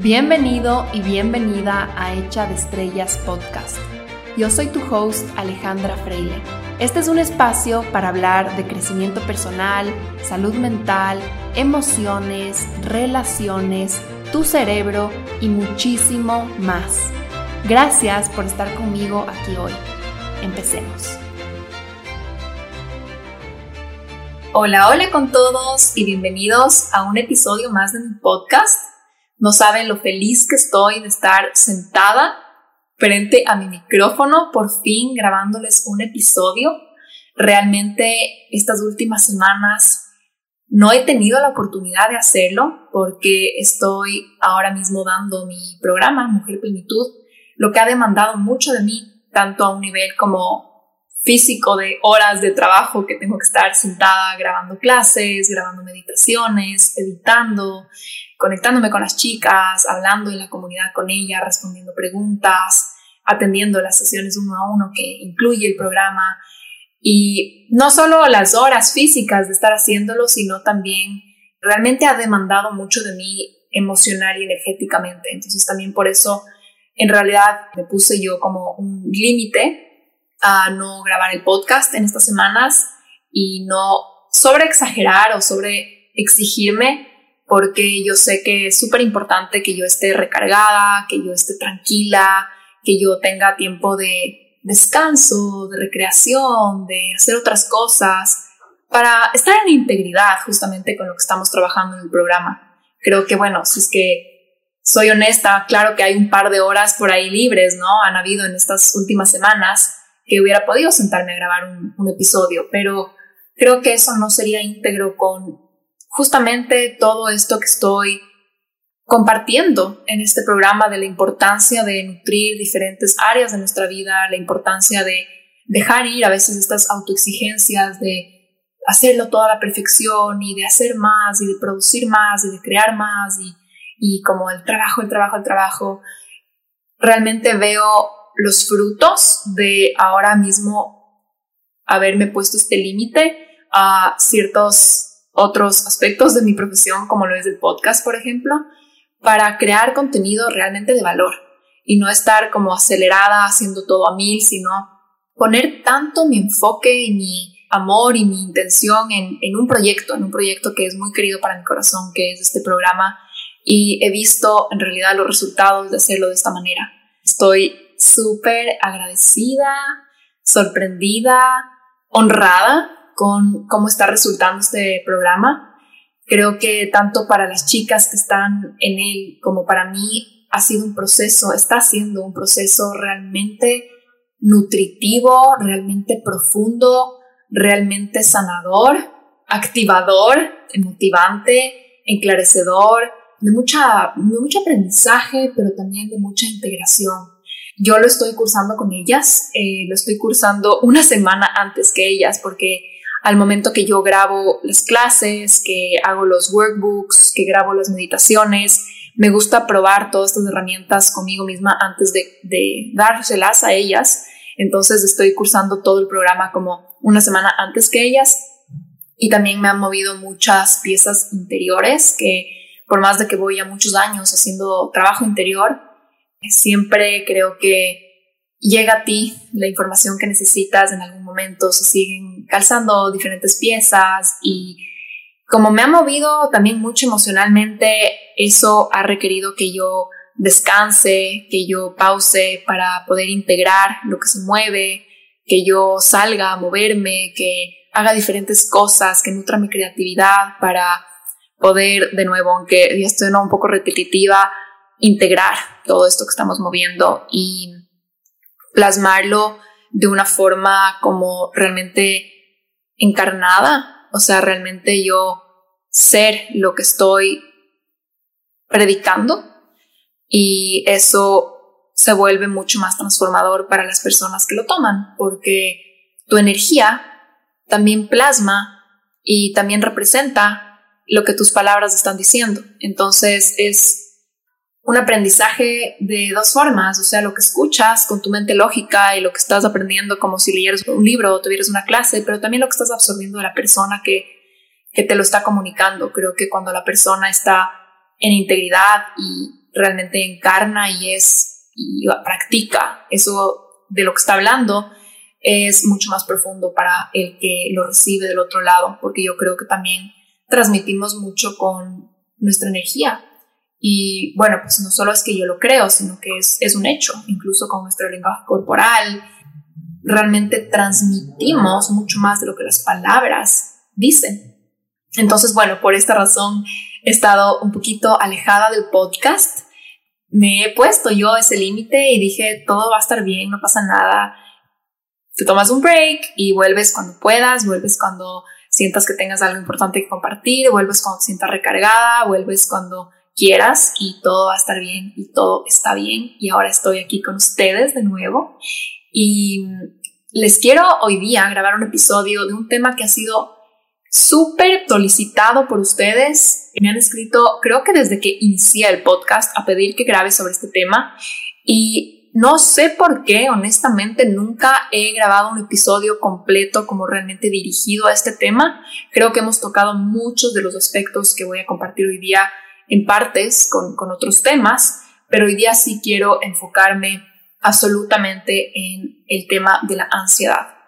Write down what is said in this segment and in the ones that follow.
Bienvenido y bienvenida a Hecha de Estrellas Podcast. Yo soy tu host Alejandra Freile. Este es un espacio para hablar de crecimiento personal, salud mental, emociones, relaciones, tu cerebro y muchísimo más. Gracias por estar conmigo aquí hoy. Empecemos. Hola, hola con todos y bienvenidos a un episodio más de mi podcast. No saben lo feliz que estoy de estar sentada frente a mi micrófono, por fin grabándoles un episodio. Realmente estas últimas semanas no he tenido la oportunidad de hacerlo porque estoy ahora mismo dando mi programa Mujer Plenitud, lo que ha demandado mucho de mí, tanto a un nivel como físico de horas de trabajo que tengo que estar sentada grabando clases, grabando meditaciones, editando, conectándome con las chicas, hablando en la comunidad con ellas, respondiendo preguntas, atendiendo las sesiones uno a uno que incluye el programa. Y no solo las horas físicas de estar haciéndolo, sino también realmente ha demandado mucho de mí emocional y energéticamente. Entonces también por eso en realidad me puse yo como un límite a no grabar el podcast en estas semanas y no sobre exagerar o sobre exigirme porque yo sé que es súper importante que yo esté recargada, que yo esté tranquila, que yo tenga tiempo de descanso, de recreación, de hacer otras cosas, para estar en integridad justamente con lo que estamos trabajando en el programa. Creo que, bueno, si es que soy honesta, claro que hay un par de horas por ahí libres, ¿no? Han habido en estas últimas semanas que hubiera podido sentarme a grabar un, episodio, pero creo que eso no sería íntegro con justamente todo esto que estoy compartiendo en este programa de la importancia de nutrir diferentes áreas de nuestra vida, la importancia de dejar ir a veces estas autoexigencias de hacerlo toda la perfección y de hacer más y de producir más y de crear más y, y como el trabajo, el trabajo, el trabajo. Realmente veo los frutos de ahora mismo haberme puesto este límite a ciertos otros aspectos de mi profesión, como lo es el podcast, por ejemplo, para crear contenido realmente de valor y no estar como acelerada haciendo todo a mil, sino poner tanto mi enfoque y mi amor y mi intención en, en un proyecto, en un proyecto que es muy querido para mi corazón, que es este programa, y he visto en realidad los resultados de hacerlo de esta manera. Estoy súper agradecida, sorprendida, honrada con cómo está resultando este programa. Creo que tanto para las chicas que están en él como para mí ha sido un proceso, está siendo un proceso realmente nutritivo, realmente profundo, realmente sanador, activador, motivante, enclarecedor, de, mucha, de mucho aprendizaje, pero también de mucha integración. Yo lo estoy cursando con ellas, eh, lo estoy cursando una semana antes que ellas porque al momento que yo grabo las clases, que hago los workbooks, que grabo las meditaciones, me gusta probar todas estas herramientas conmigo misma antes de, de dárselas a ellas. Entonces estoy cursando todo el programa como una semana antes que ellas y también me han movido muchas piezas interiores que por más de que voy a muchos años haciendo trabajo interior, Siempre creo que llega a ti la información que necesitas en algún momento, se siguen calzando diferentes piezas y como me ha movido también mucho emocionalmente, eso ha requerido que yo descanse, que yo pause para poder integrar lo que se mueve, que yo salga a moverme, que haga diferentes cosas, que nutra mi creatividad para poder, de nuevo, aunque ya estoy un poco repetitiva, integrar todo esto que estamos moviendo y plasmarlo de una forma como realmente encarnada, o sea, realmente yo ser lo que estoy predicando y eso se vuelve mucho más transformador para las personas que lo toman, porque tu energía también plasma y también representa lo que tus palabras están diciendo. Entonces es un aprendizaje de dos formas, o sea, lo que escuchas con tu mente lógica y lo que estás aprendiendo como si leyeras un libro o tuvieras una clase, pero también lo que estás absorbiendo de la persona que, que te lo está comunicando. Creo que cuando la persona está en integridad y realmente encarna y es y practica eso de lo que está hablando, es mucho más profundo para el que lo recibe del otro lado, porque yo creo que también transmitimos mucho con nuestra energía. Y bueno, pues no solo es que yo lo creo, sino que es, es un hecho, incluso con nuestro lenguaje corporal, realmente transmitimos mucho más de lo que las palabras dicen. Entonces, bueno, por esta razón he estado un poquito alejada del podcast. Me he puesto yo ese límite y dije, todo va a estar bien, no pasa nada. Te tomas un break y vuelves cuando puedas, vuelves cuando sientas que tengas algo importante que compartir, vuelves cuando te sientas recargada, vuelves cuando quieras y todo va a estar bien y todo está bien. Y ahora estoy aquí con ustedes de nuevo y les quiero hoy día grabar un episodio de un tema que ha sido súper solicitado por ustedes. Me han escrito, creo que desde que inicié el podcast, a pedir que grabe sobre este tema. Y no sé por qué, honestamente, nunca he grabado un episodio completo como realmente dirigido a este tema. Creo que hemos tocado muchos de los aspectos que voy a compartir hoy día en partes con, con otros temas, pero hoy día sí quiero enfocarme absolutamente en el tema de la ansiedad.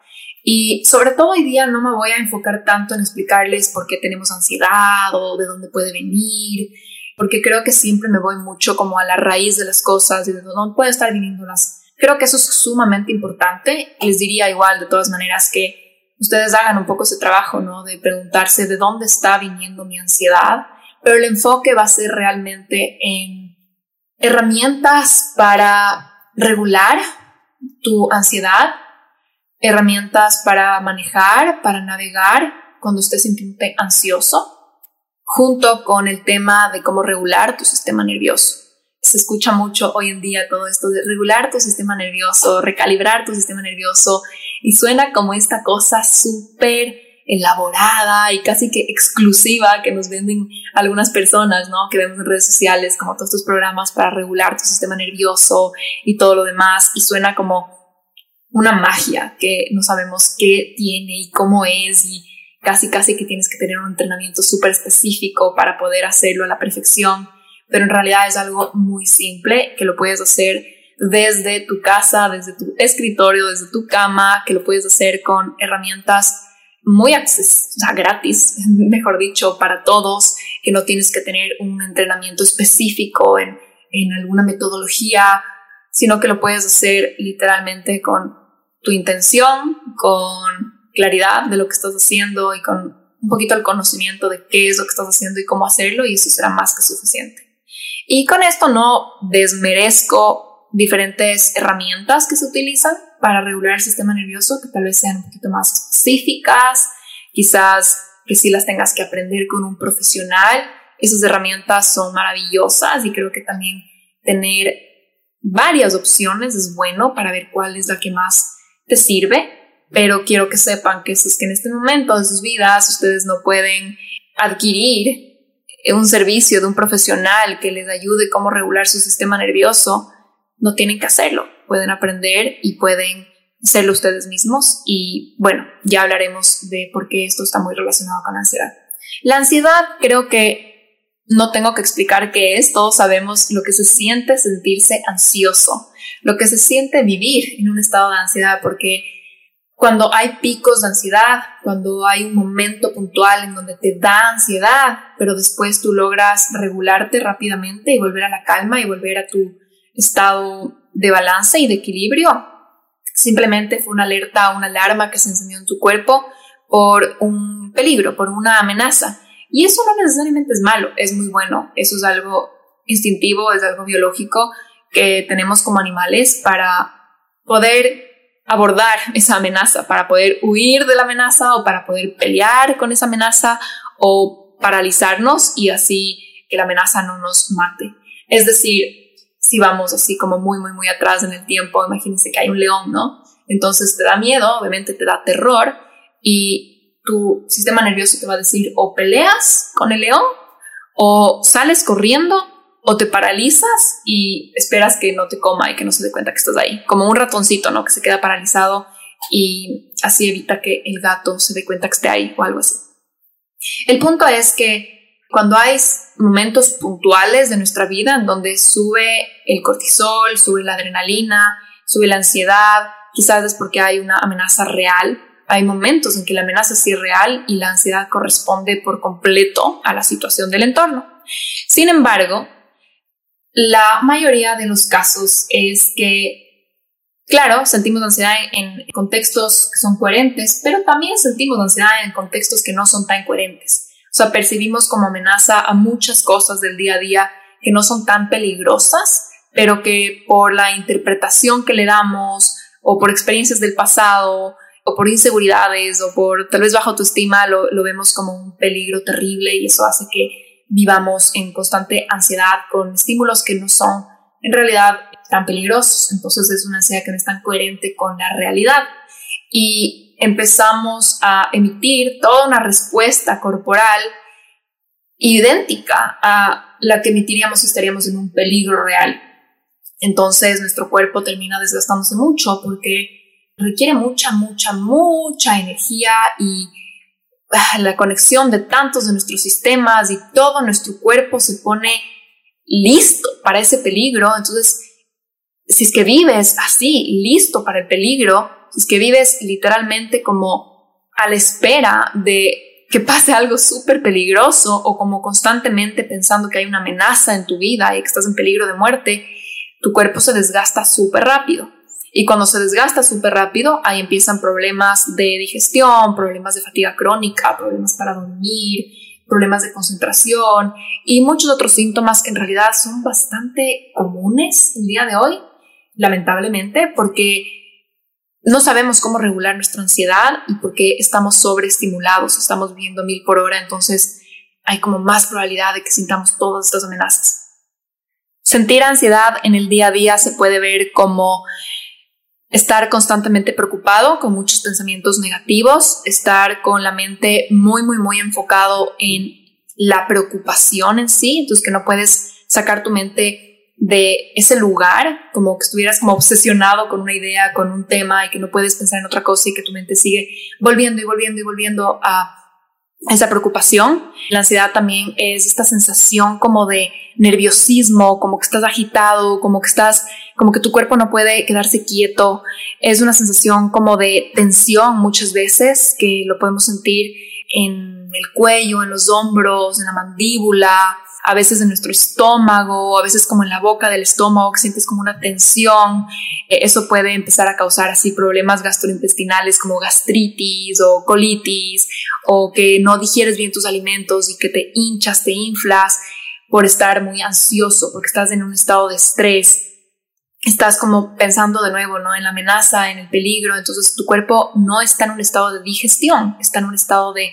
Y sobre todo hoy día no me voy a enfocar tanto en explicarles por qué tenemos ansiedad o de dónde puede venir, porque creo que siempre me voy mucho como a la raíz de las cosas y de dónde pueden estar viniéndolas. Creo que eso es sumamente importante. Les diría igual de todas maneras que ustedes hagan un poco ese trabajo, ¿no? De preguntarse de dónde está viniendo mi ansiedad, pero el enfoque va a ser realmente en herramientas para regular tu ansiedad, herramientas para manejar, para navegar cuando estés sintiéndote ansioso, junto con el tema de cómo regular tu sistema nervioso. Se escucha mucho hoy en día todo esto de regular tu sistema nervioso, recalibrar tu sistema nervioso, y suena como esta cosa súper elaborada y casi que exclusiva que nos venden algunas personas, ¿no? Que vemos en redes sociales, como todos estos programas para regular tu sistema nervioso y todo lo demás, y suena como una magia que no sabemos qué tiene y cómo es y casi casi que tienes que tener un entrenamiento súper específico para poder hacerlo a la perfección, pero en realidad es algo muy simple que lo puedes hacer desde tu casa, desde tu escritorio, desde tu cama, que lo puedes hacer con herramientas muy accesibles, o sea, gratis, mejor dicho, para todos, que no tienes que tener un entrenamiento específico en, en alguna metodología, sino que lo puedes hacer literalmente con tu intención, con claridad de lo que estás haciendo y con un poquito el conocimiento de qué es lo que estás haciendo y cómo hacerlo y eso será más que suficiente. Y con esto no desmerezco diferentes herramientas que se utilizan para regular el sistema nervioso, que tal vez sean un poquito más específicas, quizás que si las tengas que aprender con un profesional. Esas herramientas son maravillosas y creo que también tener varias opciones es bueno para ver cuál es la que más te sirve, pero quiero que sepan que si es que en este momento de sus vidas ustedes no pueden adquirir un servicio de un profesional que les ayude cómo regular su sistema nervioso, no tienen que hacerlo, pueden aprender y pueden hacerlo ustedes mismos. Y bueno, ya hablaremos de por qué esto está muy relacionado con la ansiedad. La ansiedad creo que no tengo que explicar qué es, todos sabemos lo que se siente sentirse ansioso lo que se siente vivir en un estado de ansiedad, porque cuando hay picos de ansiedad, cuando hay un momento puntual en donde te da ansiedad, pero después tú logras regularte rápidamente y volver a la calma y volver a tu estado de balance y de equilibrio, simplemente fue una alerta, una alarma que se encendió en tu cuerpo por un peligro, por una amenaza. Y eso no necesariamente es malo, es muy bueno, eso es algo instintivo, es algo biológico, que tenemos como animales para poder abordar esa amenaza, para poder huir de la amenaza o para poder pelear con esa amenaza o paralizarnos y así que la amenaza no nos mate. Es decir, si vamos así como muy, muy, muy atrás en el tiempo, imagínense que hay un león, ¿no? Entonces te da miedo, obviamente te da terror y tu sistema nervioso te va a decir o peleas con el león o sales corriendo o te paralizas y esperas que no te coma y que no se dé cuenta que estás ahí, como un ratoncito, ¿no? Que se queda paralizado y así evita que el gato se dé cuenta que esté ahí o algo así. El punto es que cuando hay momentos puntuales de nuestra vida en donde sube el cortisol, sube la adrenalina, sube la ansiedad, quizás es porque hay una amenaza real. Hay momentos en que la amenaza es irreal y la ansiedad corresponde por completo a la situación del entorno. Sin embargo, la mayoría de los casos es que Claro, sentimos ansiedad en contextos que son coherentes, pero también sentimos ansiedad en contextos que no son tan coherentes. O sea, percibimos como amenaza a muchas cosas del día a día que no son tan peligrosas, pero que por la interpretación que le damos o por experiencias del pasado o por inseguridades o por tal vez baja autoestima lo, lo vemos como un peligro terrible y eso hace que vivamos en constante ansiedad con estímulos que no son en realidad tan peligrosos. Entonces es una ansiedad que no es tan coherente con la realidad. Y empezamos a emitir toda una respuesta corporal idéntica a la que emitiríamos si estaríamos en un peligro real. Entonces nuestro cuerpo termina desgastándose mucho porque requiere mucha, mucha, mucha energía y ah, la conexión de tantos de nuestros sistemas y todo nuestro cuerpo se pone listo para ese peligro. Entonces, si es que vives así, listo para el peligro, es que vives literalmente como a la espera de que pase algo súper peligroso o como constantemente pensando que hay una amenaza en tu vida y que estás en peligro de muerte, tu cuerpo se desgasta súper rápido. Y cuando se desgasta súper rápido, ahí empiezan problemas de digestión, problemas de fatiga crónica, problemas para dormir, problemas de concentración y muchos otros síntomas que en realidad son bastante comunes el día de hoy lamentablemente, porque no sabemos cómo regular nuestra ansiedad y porque estamos sobreestimulados, estamos viviendo mil por hora, entonces hay como más probabilidad de que sintamos todas estas amenazas. Sentir ansiedad en el día a día se puede ver como estar constantemente preocupado, con muchos pensamientos negativos, estar con la mente muy, muy, muy enfocado en la preocupación en sí, entonces que no puedes sacar tu mente de ese lugar, como que estuvieras como obsesionado con una idea, con un tema y que no puedes pensar en otra cosa y que tu mente sigue volviendo y volviendo y volviendo a esa preocupación. La ansiedad también es esta sensación como de nerviosismo, como que estás agitado, como que estás, como que tu cuerpo no puede quedarse quieto. Es una sensación como de tensión muchas veces que lo podemos sentir en el cuello, en los hombros, en la mandíbula, a veces en nuestro estómago, a veces como en la boca del estómago, que sientes como una tensión. Eh, eso puede empezar a causar así problemas gastrointestinales como gastritis o colitis, o que no digieres bien tus alimentos y que te hinchas, te inflas por estar muy ansioso, porque estás en un estado de estrés. Estás como pensando de nuevo, ¿no? En la amenaza, en el peligro. Entonces tu cuerpo no está en un estado de digestión, está en un estado de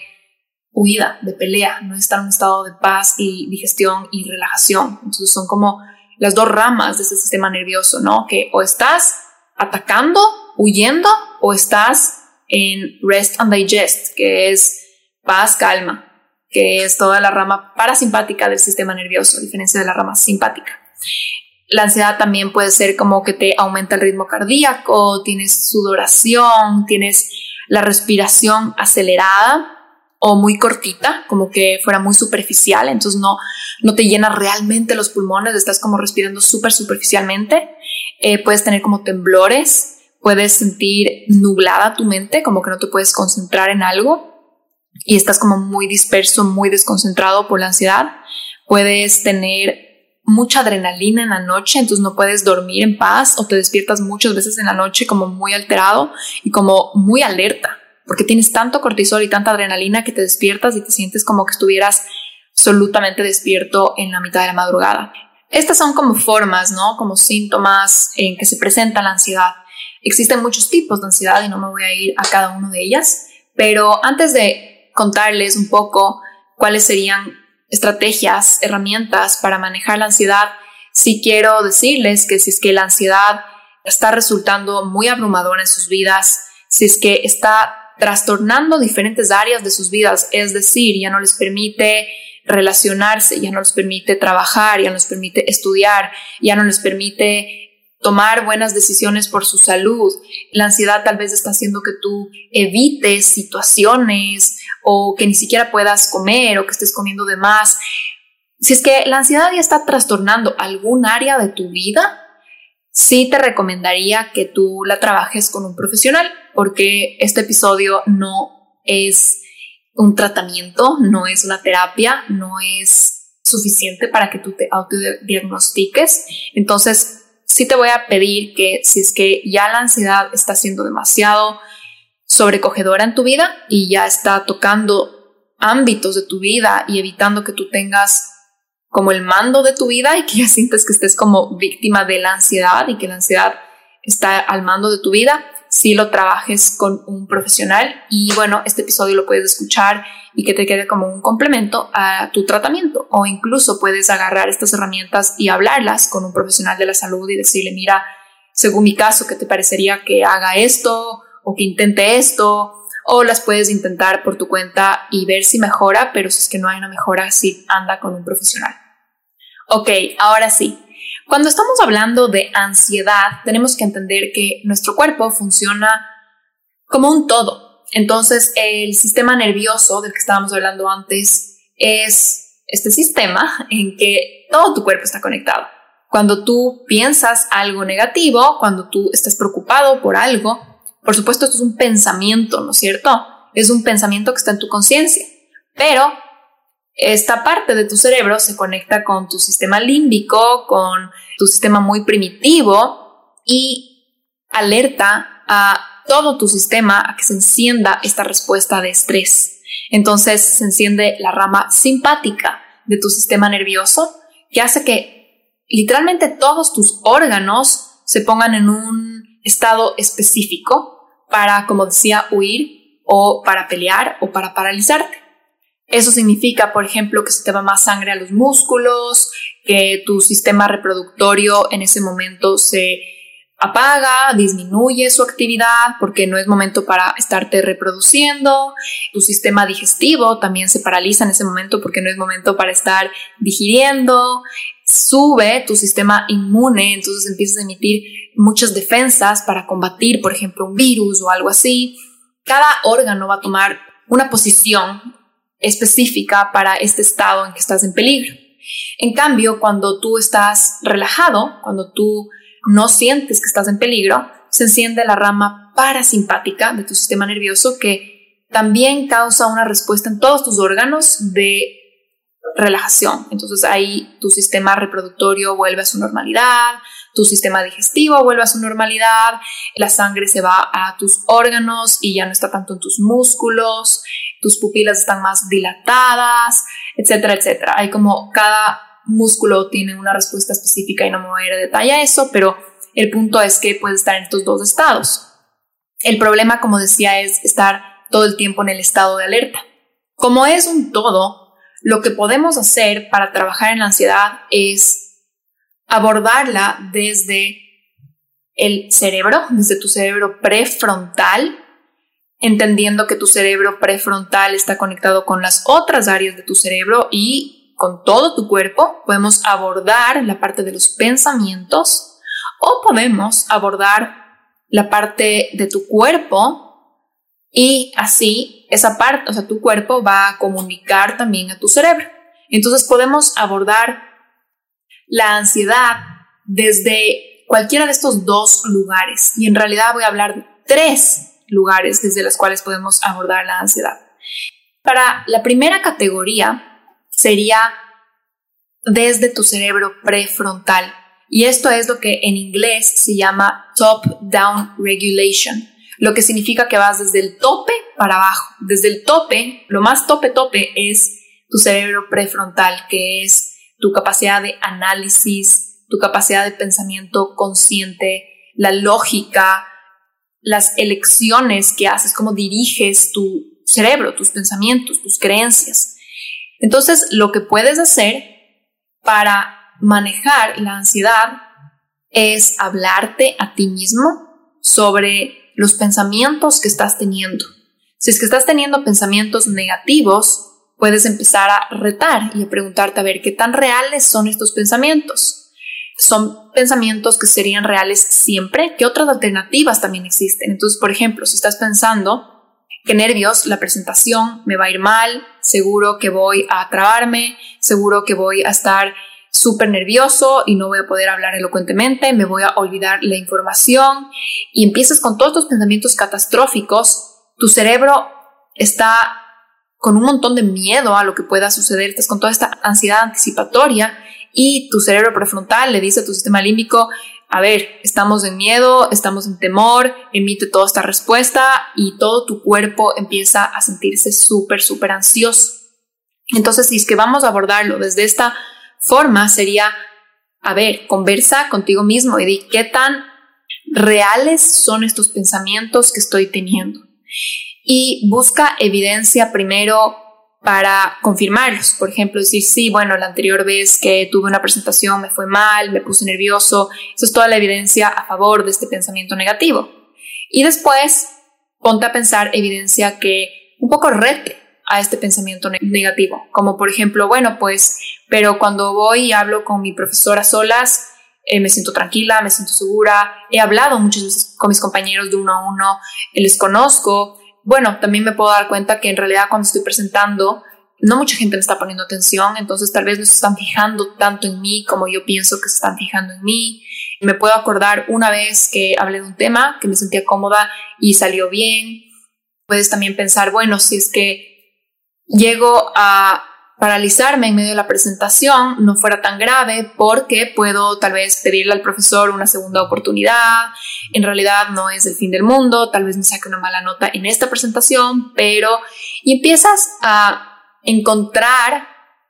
huida, de pelea, no está en un estado de paz y digestión y relajación. Entonces son como las dos ramas de ese sistema nervioso, ¿no? Que o estás atacando, huyendo, o estás en rest and digest, que es paz, calma, que es toda la rama parasimpática del sistema nervioso, a diferencia de la rama simpática. La ansiedad también puede ser como que te aumenta el ritmo cardíaco, tienes sudoración, tienes la respiración acelerada, o muy cortita, como que fuera muy superficial, entonces no, no te llena realmente los pulmones, estás como respirando súper superficialmente, eh, puedes tener como temblores, puedes sentir nublada tu mente, como que no te puedes concentrar en algo y estás como muy disperso, muy desconcentrado por la ansiedad, puedes tener mucha adrenalina en la noche, entonces no puedes dormir en paz o te despiertas muchas veces en la noche como muy alterado y como muy alerta porque tienes tanto cortisol y tanta adrenalina que te despiertas y te sientes como que estuvieras absolutamente despierto en la mitad de la madrugada. Estas son como formas, ¿no? Como síntomas en que se presenta la ansiedad. Existen muchos tipos de ansiedad y no me voy a ir a cada uno de ellas, pero antes de contarles un poco cuáles serían estrategias, herramientas para manejar la ansiedad, sí quiero decirles que si es que la ansiedad está resultando muy abrumadora en sus vidas, si es que está trastornando diferentes áreas de sus vidas, es decir, ya no les permite relacionarse, ya no les permite trabajar, ya no les permite estudiar, ya no les permite tomar buenas decisiones por su salud. La ansiedad tal vez está haciendo que tú evites situaciones o que ni siquiera puedas comer o que estés comiendo de más. Si es que la ansiedad ya está trastornando algún área de tu vida, sí te recomendaría que tú la trabajes con un profesional porque este episodio no es un tratamiento, no es una terapia, no es suficiente para que tú te autodiagnostiques. Entonces, sí te voy a pedir que si es que ya la ansiedad está siendo demasiado sobrecogedora en tu vida y ya está tocando ámbitos de tu vida y evitando que tú tengas como el mando de tu vida y que ya sientes que estés como víctima de la ansiedad y que la ansiedad está al mando de tu vida, si lo trabajes con un profesional y bueno, este episodio lo puedes escuchar y que te quede como un complemento a tu tratamiento o incluso puedes agarrar estas herramientas y hablarlas con un profesional de la salud y decirle, mira, según mi caso, ¿qué te parecería que haga esto o que intente esto? O las puedes intentar por tu cuenta y ver si mejora, pero si es que no hay una mejora, sí anda con un profesional. Ok, ahora sí, cuando estamos hablando de ansiedad, tenemos que entender que nuestro cuerpo funciona como un todo. Entonces, el sistema nervioso del que estábamos hablando antes es este sistema en que todo tu cuerpo está conectado. Cuando tú piensas algo negativo, cuando tú estás preocupado por algo, por supuesto esto es un pensamiento, ¿no es cierto? Es un pensamiento que está en tu conciencia, pero esta parte de tu cerebro se conecta con tu sistema límbico, con tu sistema muy primitivo y alerta a todo tu sistema a que se encienda esta respuesta de estrés. Entonces se enciende la rama simpática de tu sistema nervioso que hace que literalmente todos tus órganos se pongan en un estado específico para, como decía, huir o para pelear o para paralizarte. Eso significa, por ejemplo, que se te va más sangre a los músculos, que tu sistema reproductorio en ese momento se apaga, disminuye su actividad porque no es momento para estarte reproduciendo. Tu sistema digestivo también se paraliza en ese momento porque no es momento para estar digiriendo. Sube tu sistema inmune, entonces empiezas a emitir muchas defensas para combatir, por ejemplo, un virus o algo así. Cada órgano va a tomar una posición específica para este estado en que estás en peligro. En cambio, cuando tú estás relajado, cuando tú no sientes que estás en peligro, se enciende la rama parasimpática de tu sistema nervioso que también causa una respuesta en todos tus órganos de relajación. Entonces ahí tu sistema reproductorio vuelve a su normalidad, tu sistema digestivo vuelve a su normalidad, la sangre se va a tus órganos y ya no está tanto en tus músculos, tus pupilas están más dilatadas, etcétera, etcétera. Hay como cada músculo tiene una respuesta específica y no me voy a ir a detalle a eso, pero el punto es que puede estar en estos dos estados. El problema, como decía, es estar todo el tiempo en el estado de alerta. Como es un todo, lo que podemos hacer para trabajar en la ansiedad es abordarla desde el cerebro, desde tu cerebro prefrontal, entendiendo que tu cerebro prefrontal está conectado con las otras áreas de tu cerebro y con todo tu cuerpo. Podemos abordar la parte de los pensamientos o podemos abordar la parte de tu cuerpo y así esa parte, o sea, tu cuerpo va a comunicar también a tu cerebro. Entonces podemos abordar la ansiedad desde cualquiera de estos dos lugares y en realidad voy a hablar de tres lugares desde los cuales podemos abordar la ansiedad. Para la primera categoría sería desde tu cerebro prefrontal. Y esto es lo que en inglés se llama top-down regulation, lo que significa que vas desde el tope para abajo. Desde el tope, lo más tope tope es tu cerebro prefrontal, que es tu capacidad de análisis, tu capacidad de pensamiento consciente, la lógica, las elecciones que haces, cómo diriges tu cerebro, tus pensamientos, tus creencias. Entonces, lo que puedes hacer para manejar la ansiedad es hablarte a ti mismo sobre los pensamientos que estás teniendo. Si es que estás teniendo pensamientos negativos, puedes empezar a retar y a preguntarte a ver qué tan reales son estos pensamientos. son pensamientos que serían reales siempre, que otras alternativas también existen. Entonces, por ejemplo, si estás pensando que nervios, la presentación me va a ir mal, seguro que voy a trabarme, seguro que voy a estar súper nervioso y no voy a poder hablar elocuentemente, me voy a olvidar la información y empiezas con todos tus pensamientos catastróficos, tu cerebro está con un montón de miedo a lo que pueda suceder, estás con toda esta ansiedad anticipatoria y tu cerebro prefrontal le dice a tu sistema límbico, a ver, estamos en miedo, estamos en temor, emite toda esta respuesta y todo tu cuerpo empieza a sentirse súper, súper ansioso. Entonces, si es que vamos a abordarlo desde esta forma, sería, a ver, conversa contigo mismo y di qué tan reales son estos pensamientos que estoy teniendo. Y busca evidencia primero para confirmarlos. Por ejemplo, decir, sí, bueno, la anterior vez que tuve una presentación me fue mal, me puse nervioso. Eso es toda la evidencia a favor de este pensamiento negativo. Y después, ponte a pensar evidencia que un poco rete a este pensamiento negativo. Como por ejemplo, bueno, pues, pero cuando voy y hablo con mi profesora solas, eh, me siento tranquila, me siento segura. He hablado muchas veces con mis compañeros de uno a uno, les conozco bueno, también me puedo dar cuenta que en realidad cuando estoy presentando, no mucha gente me está poniendo atención, entonces tal vez no se están fijando tanto en mí como yo pienso que se están fijando en mí. Me puedo acordar una vez que hablé de un tema que me sentía cómoda y salió bien. Puedes también pensar, bueno, si es que llego a paralizarme en medio de la presentación no fuera tan grave porque puedo tal vez pedirle al profesor una segunda oportunidad. En realidad no es el fin del mundo, tal vez me saque una mala nota en esta presentación, pero y empiezas a encontrar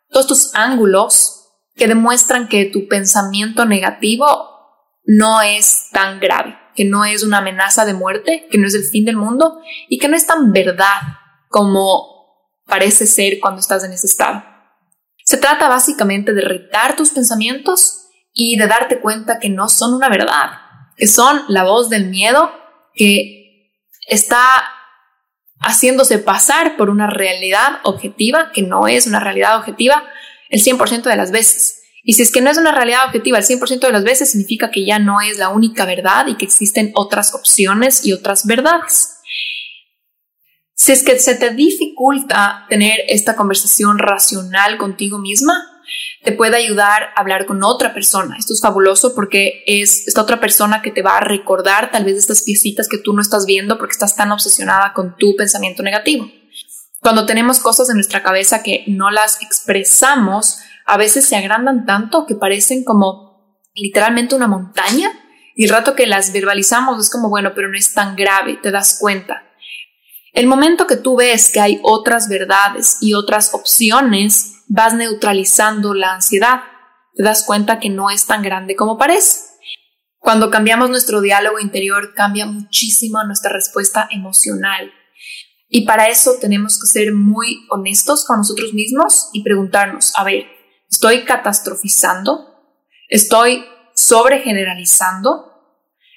todos tus ángulos que demuestran que tu pensamiento negativo no es tan grave, que no es una amenaza de muerte, que no es el fin del mundo y que no es tan verdad como parece ser cuando estás en ese estado. Se trata básicamente de retar tus pensamientos y de darte cuenta que no son una verdad, que son la voz del miedo que está haciéndose pasar por una realidad objetiva que no es una realidad objetiva el 100% de las veces. Y si es que no es una realidad objetiva el 100% de las veces, significa que ya no es la única verdad y que existen otras opciones y otras verdades. Si es que se te dificulta tener esta conversación racional contigo misma, te puede ayudar a hablar con otra persona. Esto es fabuloso porque es esta otra persona que te va a recordar tal vez estas piecitas que tú no estás viendo porque estás tan obsesionada con tu pensamiento negativo. Cuando tenemos cosas en nuestra cabeza que no las expresamos, a veces se agrandan tanto que parecen como literalmente una montaña y el rato que las verbalizamos es como, bueno, pero no es tan grave, te das cuenta. El momento que tú ves que hay otras verdades y otras opciones, vas neutralizando la ansiedad. Te das cuenta que no es tan grande como parece. Cuando cambiamos nuestro diálogo interior, cambia muchísimo nuestra respuesta emocional. Y para eso tenemos que ser muy honestos con nosotros mismos y preguntarnos, a ver, ¿estoy catastrofizando? ¿Estoy sobregeneralizando?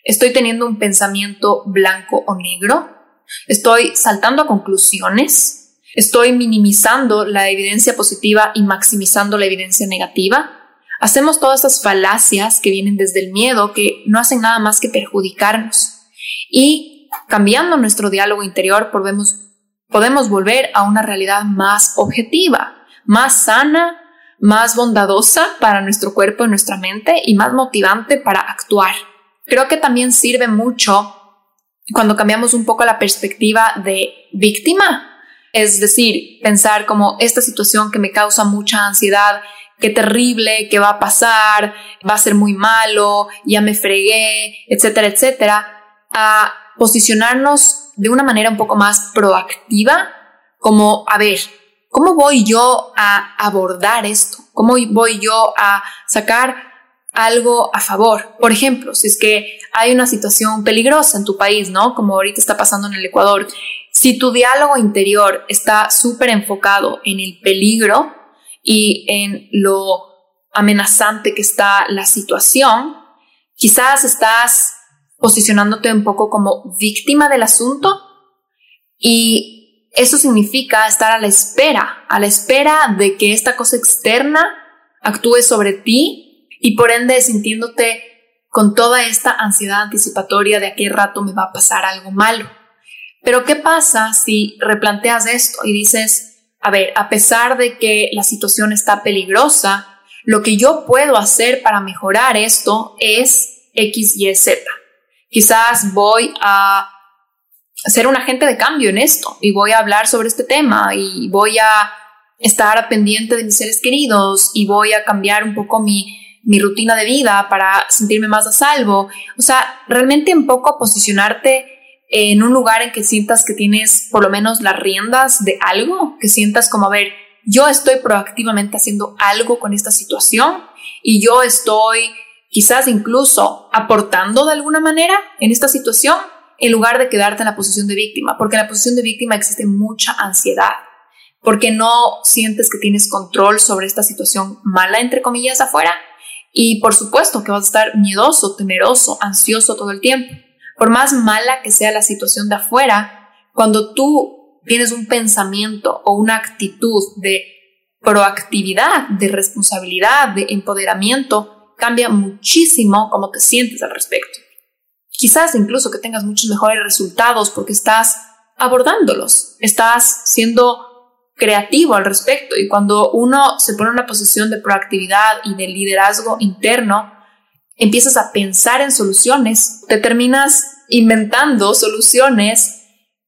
¿Estoy teniendo un pensamiento blanco o negro? Estoy saltando a conclusiones, estoy minimizando la evidencia positiva y maximizando la evidencia negativa. Hacemos todas estas falacias que vienen desde el miedo que no hacen nada más que perjudicarnos. Y cambiando nuestro diálogo interior podemos, podemos volver a una realidad más objetiva, más sana, más bondadosa para nuestro cuerpo y nuestra mente y más motivante para actuar. Creo que también sirve mucho cuando cambiamos un poco la perspectiva de víctima, es decir, pensar como esta situación que me causa mucha ansiedad, qué terrible, qué va a pasar, va a ser muy malo, ya me fregué, etcétera, etcétera, a posicionarnos de una manera un poco más proactiva, como, a ver, ¿cómo voy yo a abordar esto? ¿Cómo voy yo a sacar algo a favor. Por ejemplo, si es que hay una situación peligrosa en tu país, ¿no? Como ahorita está pasando en el Ecuador, si tu diálogo interior está súper enfocado en el peligro y en lo amenazante que está la situación, quizás estás posicionándote un poco como víctima del asunto y eso significa estar a la espera, a la espera de que esta cosa externa actúe sobre ti y por ende sintiéndote con toda esta ansiedad anticipatoria de a qué rato me va a pasar algo malo. Pero ¿qué pasa si replanteas esto y dices, a ver, a pesar de que la situación está peligrosa, lo que yo puedo hacer para mejorar esto es X, Y, Z. Quizás voy a ser un agente de cambio en esto y voy a hablar sobre este tema y voy a estar pendiente de mis seres queridos y voy a cambiar un poco mi, mi rutina de vida para sentirme más a salvo. O sea, realmente un poco posicionarte en un lugar en que sientas que tienes por lo menos las riendas de algo, que sientas como, a ver, yo estoy proactivamente haciendo algo con esta situación y yo estoy quizás incluso aportando de alguna manera en esta situación en lugar de quedarte en la posición de víctima, porque en la posición de víctima existe mucha ansiedad, porque no sientes que tienes control sobre esta situación mala, entre comillas, afuera, y por supuesto que vas a estar miedoso, temeroso, ansioso todo el tiempo. Por más mala que sea la situación de afuera, cuando tú tienes un pensamiento o una actitud de proactividad, de responsabilidad, de empoderamiento, cambia muchísimo cómo te sientes al respecto. Quizás incluso que tengas muchos mejores resultados porque estás abordándolos, estás siendo creativo al respecto y cuando uno se pone en una posición de proactividad y de liderazgo interno, empiezas a pensar en soluciones, te terminas inventando soluciones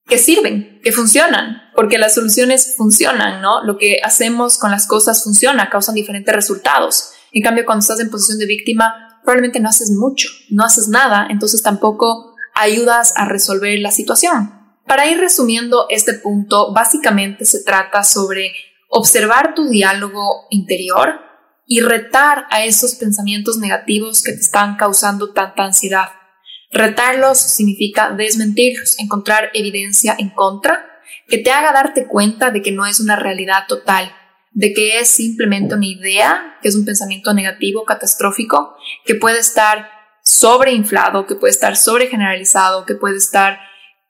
que sirven, que funcionan, porque las soluciones funcionan, ¿no? Lo que hacemos con las cosas funciona, causan diferentes resultados. En cambio, cuando estás en posición de víctima, probablemente no haces mucho, no haces nada, entonces tampoco ayudas a resolver la situación. Para ir resumiendo este punto, básicamente se trata sobre observar tu diálogo interior y retar a esos pensamientos negativos que te están causando tanta ansiedad. Retarlos significa desmentirlos, encontrar evidencia en contra que te haga darte cuenta de que no es una realidad total, de que es simplemente una idea, que es un pensamiento negativo, catastrófico, que puede estar sobreinflado, que puede estar sobregeneralizado, que puede estar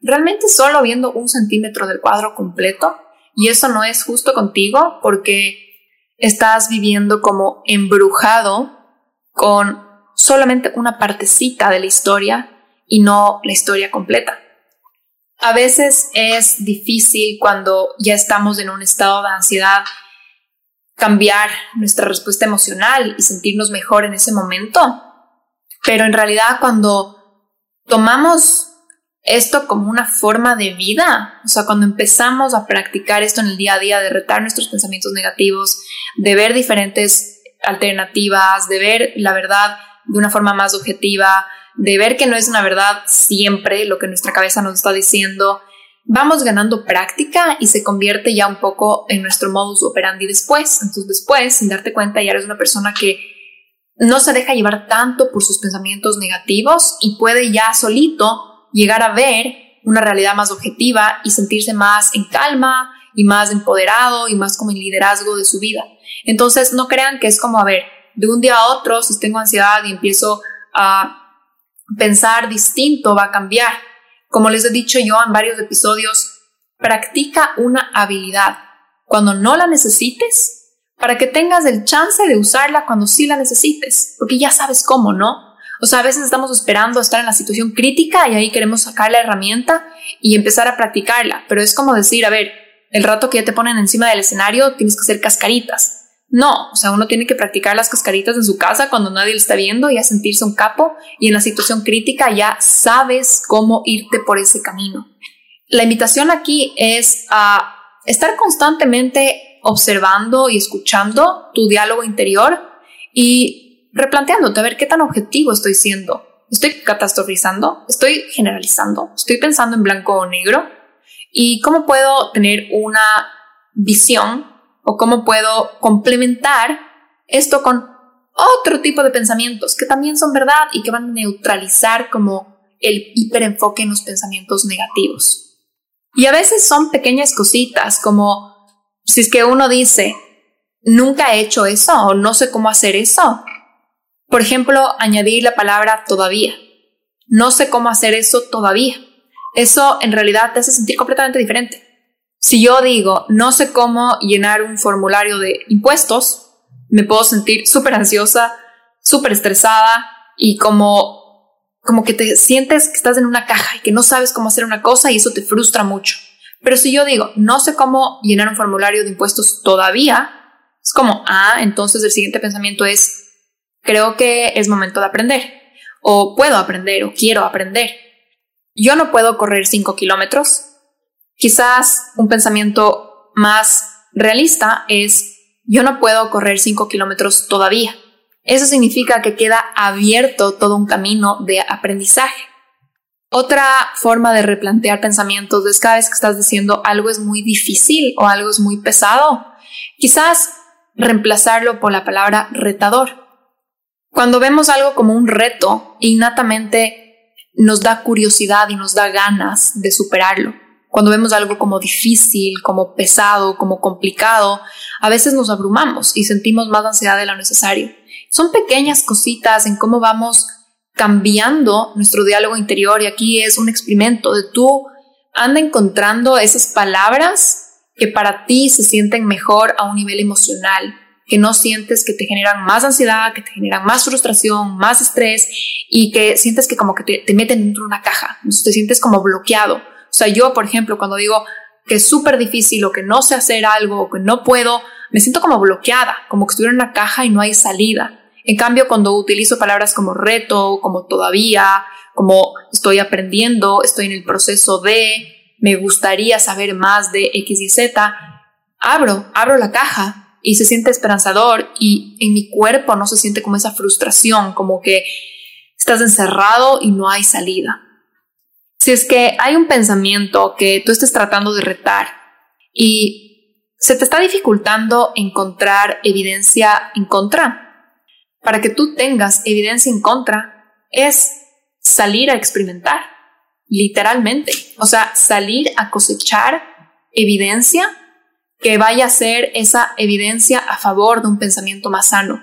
realmente solo viendo un centímetro del cuadro completo y eso no es justo contigo porque estás viviendo como embrujado con solamente una partecita de la historia y no la historia completa. A veces es difícil cuando ya estamos en un estado de ansiedad cambiar nuestra respuesta emocional y sentirnos mejor en ese momento, pero en realidad cuando tomamos esto como una forma de vida. O sea, cuando empezamos a practicar esto en el día a día, de retar nuestros pensamientos negativos, de ver diferentes alternativas, de ver la verdad de una forma más objetiva, de ver que no es una verdad siempre lo que nuestra cabeza nos está diciendo, vamos ganando práctica y se convierte ya un poco en nuestro modus operandi después. Entonces después, sin darte cuenta, ya eres una persona que no se deja llevar tanto por sus pensamientos negativos y puede ya solito llegar a ver una realidad más objetiva y sentirse más en calma y más empoderado y más como en liderazgo de su vida. Entonces, no crean que es como, a ver, de un día a otro, si tengo ansiedad y empiezo a pensar distinto, va a cambiar. Como les he dicho yo en varios episodios, practica una habilidad cuando no la necesites para que tengas el chance de usarla cuando sí la necesites, porque ya sabes cómo, ¿no? O sea, a veces estamos esperando estar en la situación crítica y ahí queremos sacar la herramienta y empezar a practicarla. Pero es como decir, a ver, el rato que ya te ponen encima del escenario tienes que hacer cascaritas. No, o sea, uno tiene que practicar las cascaritas en su casa cuando nadie le está viendo y a sentirse un capo y en la situación crítica ya sabes cómo irte por ese camino. La invitación aquí es a estar constantemente observando y escuchando tu diálogo interior y replanteándote a ver qué tan objetivo estoy siendo. ¿Estoy catastrofizando? ¿Estoy generalizando? ¿Estoy pensando en blanco o negro? ¿Y cómo puedo tener una visión o cómo puedo complementar esto con otro tipo de pensamientos que también son verdad y que van a neutralizar como el hiperenfoque en los pensamientos negativos? Y a veces son pequeñas cositas como si es que uno dice, nunca he hecho eso o no sé cómo hacer eso, por ejemplo, añadir la palabra todavía. No sé cómo hacer eso todavía. Eso en realidad te hace sentir completamente diferente. Si yo digo, no sé cómo llenar un formulario de impuestos, me puedo sentir súper ansiosa, súper estresada y como, como que te sientes que estás en una caja y que no sabes cómo hacer una cosa y eso te frustra mucho. Pero si yo digo, no sé cómo llenar un formulario de impuestos todavía, es como, ah, entonces el siguiente pensamiento es, creo que es momento de aprender, o puedo aprender, o quiero aprender. Yo no puedo correr 5 kilómetros. Quizás un pensamiento más realista es, yo no puedo correr 5 kilómetros todavía. Eso significa que queda abierto todo un camino de aprendizaje. Otra forma de replantear pensamientos es cada vez que estás diciendo algo es muy difícil o algo es muy pesado, quizás reemplazarlo por la palabra retador. Cuando vemos algo como un reto, innatamente nos da curiosidad y nos da ganas de superarlo. Cuando vemos algo como difícil, como pesado, como complicado, a veces nos abrumamos y sentimos más ansiedad de lo necesario. Son pequeñas cositas en cómo vamos cambiando nuestro diálogo interior y aquí es un experimento de tú anda encontrando esas palabras que para ti se sienten mejor a un nivel emocional, que no sientes que te generan más ansiedad, que te generan más frustración, más estrés y que sientes que como que te, te meten dentro de una caja, te sientes como bloqueado o sea, yo, por ejemplo, cuando digo que es súper difícil o que no sé hacer algo o que no puedo, me siento como bloqueada, como que estuviera en una caja y no hay salida. En cambio, cuando utilizo palabras como reto, como todavía, como estoy aprendiendo, estoy en el proceso de, me gustaría saber más de X y Z, abro, abro la caja y se siente esperanzador y en mi cuerpo no se siente como esa frustración, como que estás encerrado y no hay salida. Si es que hay un pensamiento que tú estés tratando de retar y se te está dificultando encontrar evidencia en contra, para que tú tengas evidencia en contra es salir a experimentar, literalmente. O sea, salir a cosechar evidencia que vaya a ser esa evidencia a favor de un pensamiento más sano.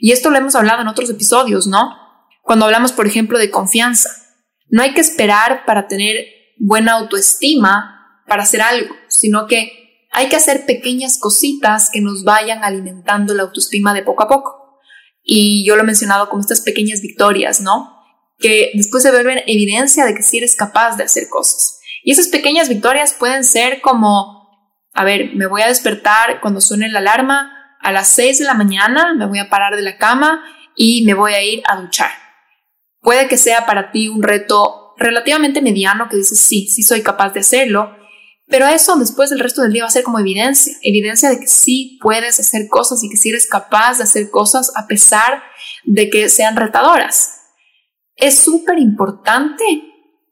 Y esto lo hemos hablado en otros episodios, ¿no? Cuando hablamos, por ejemplo, de confianza. No hay que esperar para tener buena autoestima para hacer algo, sino que hay que hacer pequeñas cositas que nos vayan alimentando la autoestima de poco a poco. Y yo lo he mencionado como estas pequeñas victorias, ¿no? Que después se vuelven evidencia de que sí eres capaz de hacer cosas. Y esas pequeñas victorias pueden ser como, a ver, me voy a despertar cuando suene la alarma a las 6 de la mañana, me voy a parar de la cama y me voy a ir a duchar Puede que sea para ti un reto relativamente mediano que dices, sí, sí soy capaz de hacerlo, pero eso después del resto del día va a ser como evidencia, evidencia de que sí puedes hacer cosas y que sí eres capaz de hacer cosas a pesar de que sean retadoras. Es súper importante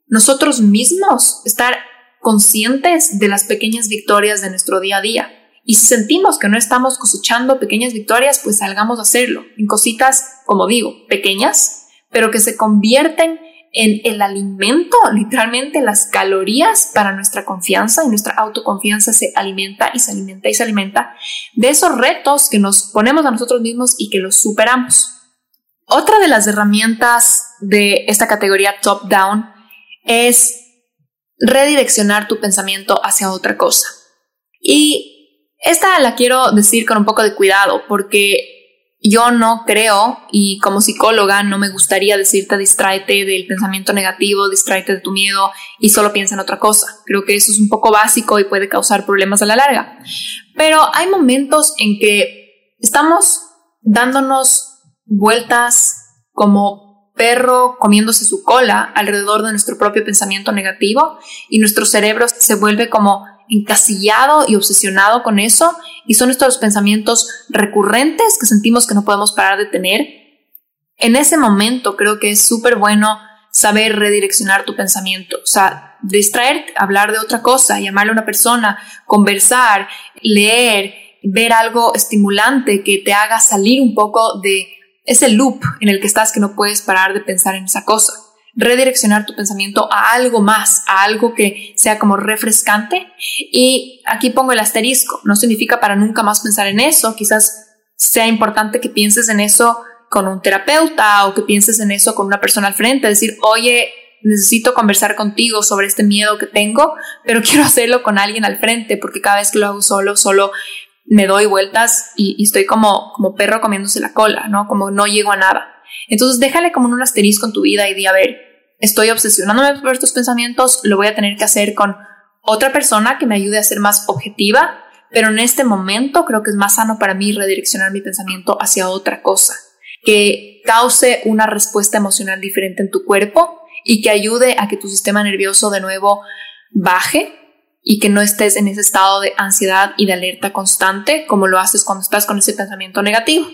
nosotros mismos estar conscientes de las pequeñas victorias de nuestro día a día. Y si sentimos que no estamos cosechando pequeñas victorias, pues salgamos a hacerlo en cositas, como digo, pequeñas, pero que se convierten en el alimento, literalmente las calorías para nuestra confianza y nuestra autoconfianza se alimenta y se alimenta y se alimenta de esos retos que nos ponemos a nosotros mismos y que los superamos. Otra de las herramientas de esta categoría top-down es redireccionar tu pensamiento hacia otra cosa. Y esta la quiero decir con un poco de cuidado porque yo no creo, y como psicóloga no me gustaría decirte distráete del pensamiento negativo, distráete de tu miedo y solo piensa en otra cosa. Creo que eso es un poco básico y puede causar problemas a la larga. Pero hay momentos en que estamos dándonos vueltas como perro comiéndose su cola alrededor de nuestro propio pensamiento negativo y nuestro cerebro se vuelve como encasillado y obsesionado con eso y son estos pensamientos recurrentes que sentimos que no podemos parar de tener, en ese momento creo que es súper bueno saber redireccionar tu pensamiento, o sea, distraerte, hablar de otra cosa, llamarle a una persona, conversar, leer, ver algo estimulante que te haga salir un poco de ese loop en el que estás que no puedes parar de pensar en esa cosa. Redireccionar tu pensamiento a algo más, a algo que sea como refrescante. Y aquí pongo el asterisco, no significa para nunca más pensar en eso, quizás sea importante que pienses en eso con un terapeuta o que pienses en eso con una persona al frente, decir, oye, necesito conversar contigo sobre este miedo que tengo, pero quiero hacerlo con alguien al frente porque cada vez que lo hago solo, solo me doy vueltas y, estoy como, como perro comiéndose la cola, ¿no? Como no llego a nada. Entonces déjale como un asterisco en tu vida y di, a ver, estoy obsesionándome por estos pensamientos, lo voy a tener que hacer con otra persona que me ayude a ser más objetiva, pero en este momento creo que es más sano para mí redireccionar mi pensamiento hacia otra cosa, que cause una respuesta emocional diferente en tu cuerpo y que ayude a que tu sistema nervioso de nuevo baje y que no estés en ese estado de ansiedad y de alerta constante como lo haces cuando estás con ese pensamiento negativo.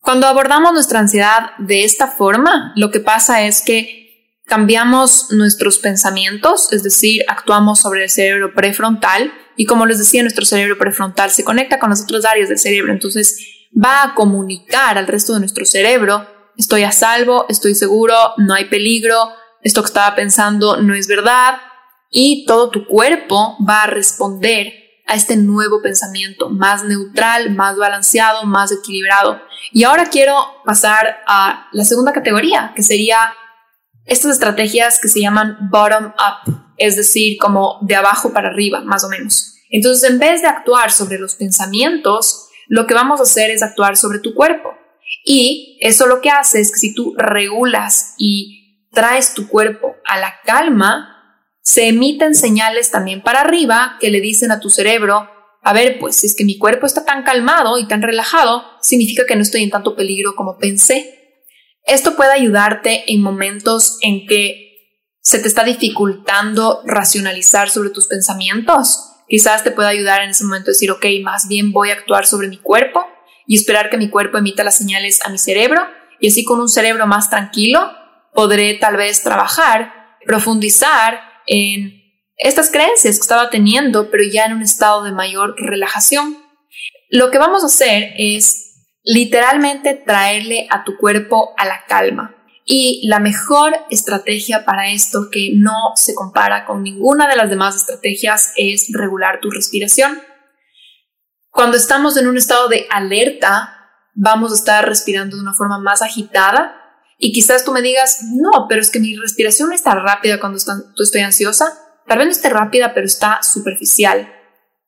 Cuando abordamos nuestra ansiedad de esta forma, lo que pasa es que cambiamos nuestros pensamientos, es decir, actuamos sobre el cerebro prefrontal y como les decía, nuestro cerebro prefrontal se conecta con las otras áreas del cerebro, entonces va a comunicar al resto de nuestro cerebro, estoy a salvo, estoy seguro, no hay peligro, esto que estaba pensando no es verdad, y todo tu cuerpo va a responder a este nuevo pensamiento más neutral, más balanceado, más equilibrado. Y ahora quiero pasar a la segunda categoría, que sería estas estrategias que se llaman bottom up, es decir, como de abajo para arriba, más o menos. Entonces, en vez de actuar sobre los pensamientos, lo que vamos a hacer es actuar sobre tu cuerpo. Y eso lo que hace es que si tú regulas y traes tu cuerpo a la calma, se emiten señales también para arriba que le dicen a tu cerebro, a ver, pues si es que mi cuerpo está tan calmado y tan relajado, significa que no estoy en tanto peligro como pensé. Esto puede ayudarte en momentos en que se te está dificultando racionalizar sobre tus pensamientos. Quizás te pueda ayudar en ese momento a decir, ok, más bien voy a actuar sobre mi cuerpo y esperar que mi cuerpo emita las señales a mi cerebro y así con un cerebro más tranquilo podré tal vez trabajar, profundizar en estas creencias que estaba teniendo, pero ya en un estado de mayor relajación. Lo que vamos a hacer es literalmente traerle a tu cuerpo a la calma. Y la mejor estrategia para esto, que no se compara con ninguna de las demás estrategias, es regular tu respiración. Cuando estamos en un estado de alerta, vamos a estar respirando de una forma más agitada y quizás tú me digas, no, pero es que mi respiración está rápida cuando estoy ansiosa. Tal vez no esté rápida, pero está superficial.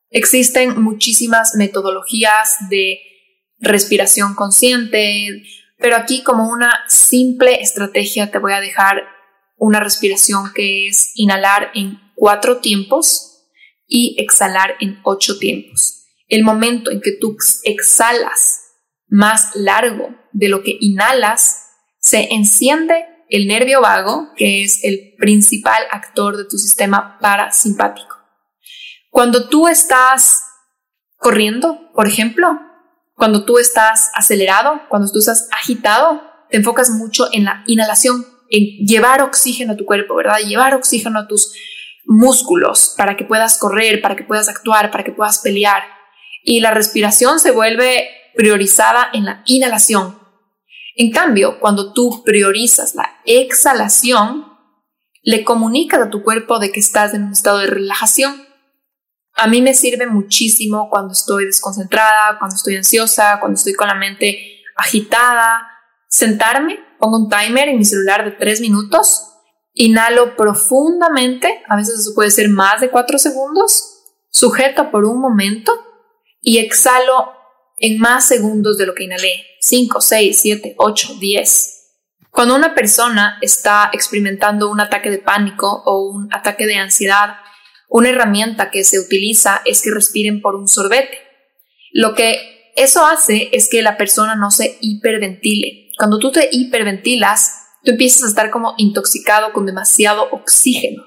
Existen muchísimas metodologías de respiración consciente, pero aquí como una simple estrategia te voy a dejar una respiración que es inhalar en cuatro tiempos y exhalar en ocho tiempos. El momento en que tú exhalas más largo de lo que inhalas se enciende el nervio vago, que es el principal actor de tu sistema parasimpático. Cuando tú estás corriendo, por ejemplo, cuando tú estás acelerado, cuando tú estás agitado, te enfocas mucho en la inhalación, en llevar oxígeno a tu cuerpo, ¿verdad? Llevar oxígeno a tus músculos para que puedas correr, para que puedas actuar, para que puedas pelear. Y la respiración se vuelve priorizada en la inhalación, en cambio, cuando tú priorizas la exhalación, le comunicas a tu cuerpo de que estás en un estado de relajación. A mí me sirve muchísimo cuando estoy desconcentrada, cuando estoy ansiosa, cuando estoy con la mente agitada. Sentarme, pongo un timer en mi celular de tres minutos, inhalo profundamente, a veces eso puede ser más de cuatro segundos, sujeto por un momento y exhalo en más segundos de lo que inhalé. 5, 6, 7, 8, 10. Cuando una persona está experimentando un ataque de pánico o un ataque de ansiedad, una herramienta que se utiliza es que respiren por un sorbete. Lo que eso hace es que la persona no se hiperventile. Cuando tú te hiperventilas, tú empiezas a estar como intoxicado con demasiado oxígeno.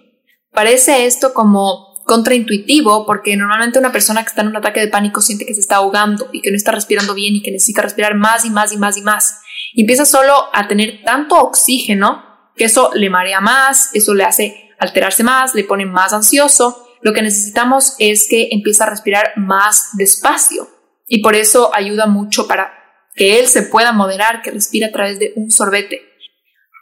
Parece esto como contraintuitivo porque normalmente una persona que está en un ataque de pánico siente que se está ahogando y que no está respirando bien y que necesita respirar más y más y más y más. Y empieza solo a tener tanto oxígeno que eso le marea más, eso le hace alterarse más, le pone más ansioso. Lo que necesitamos es que empiece a respirar más despacio y por eso ayuda mucho para que él se pueda moderar, que respire a través de un sorbete.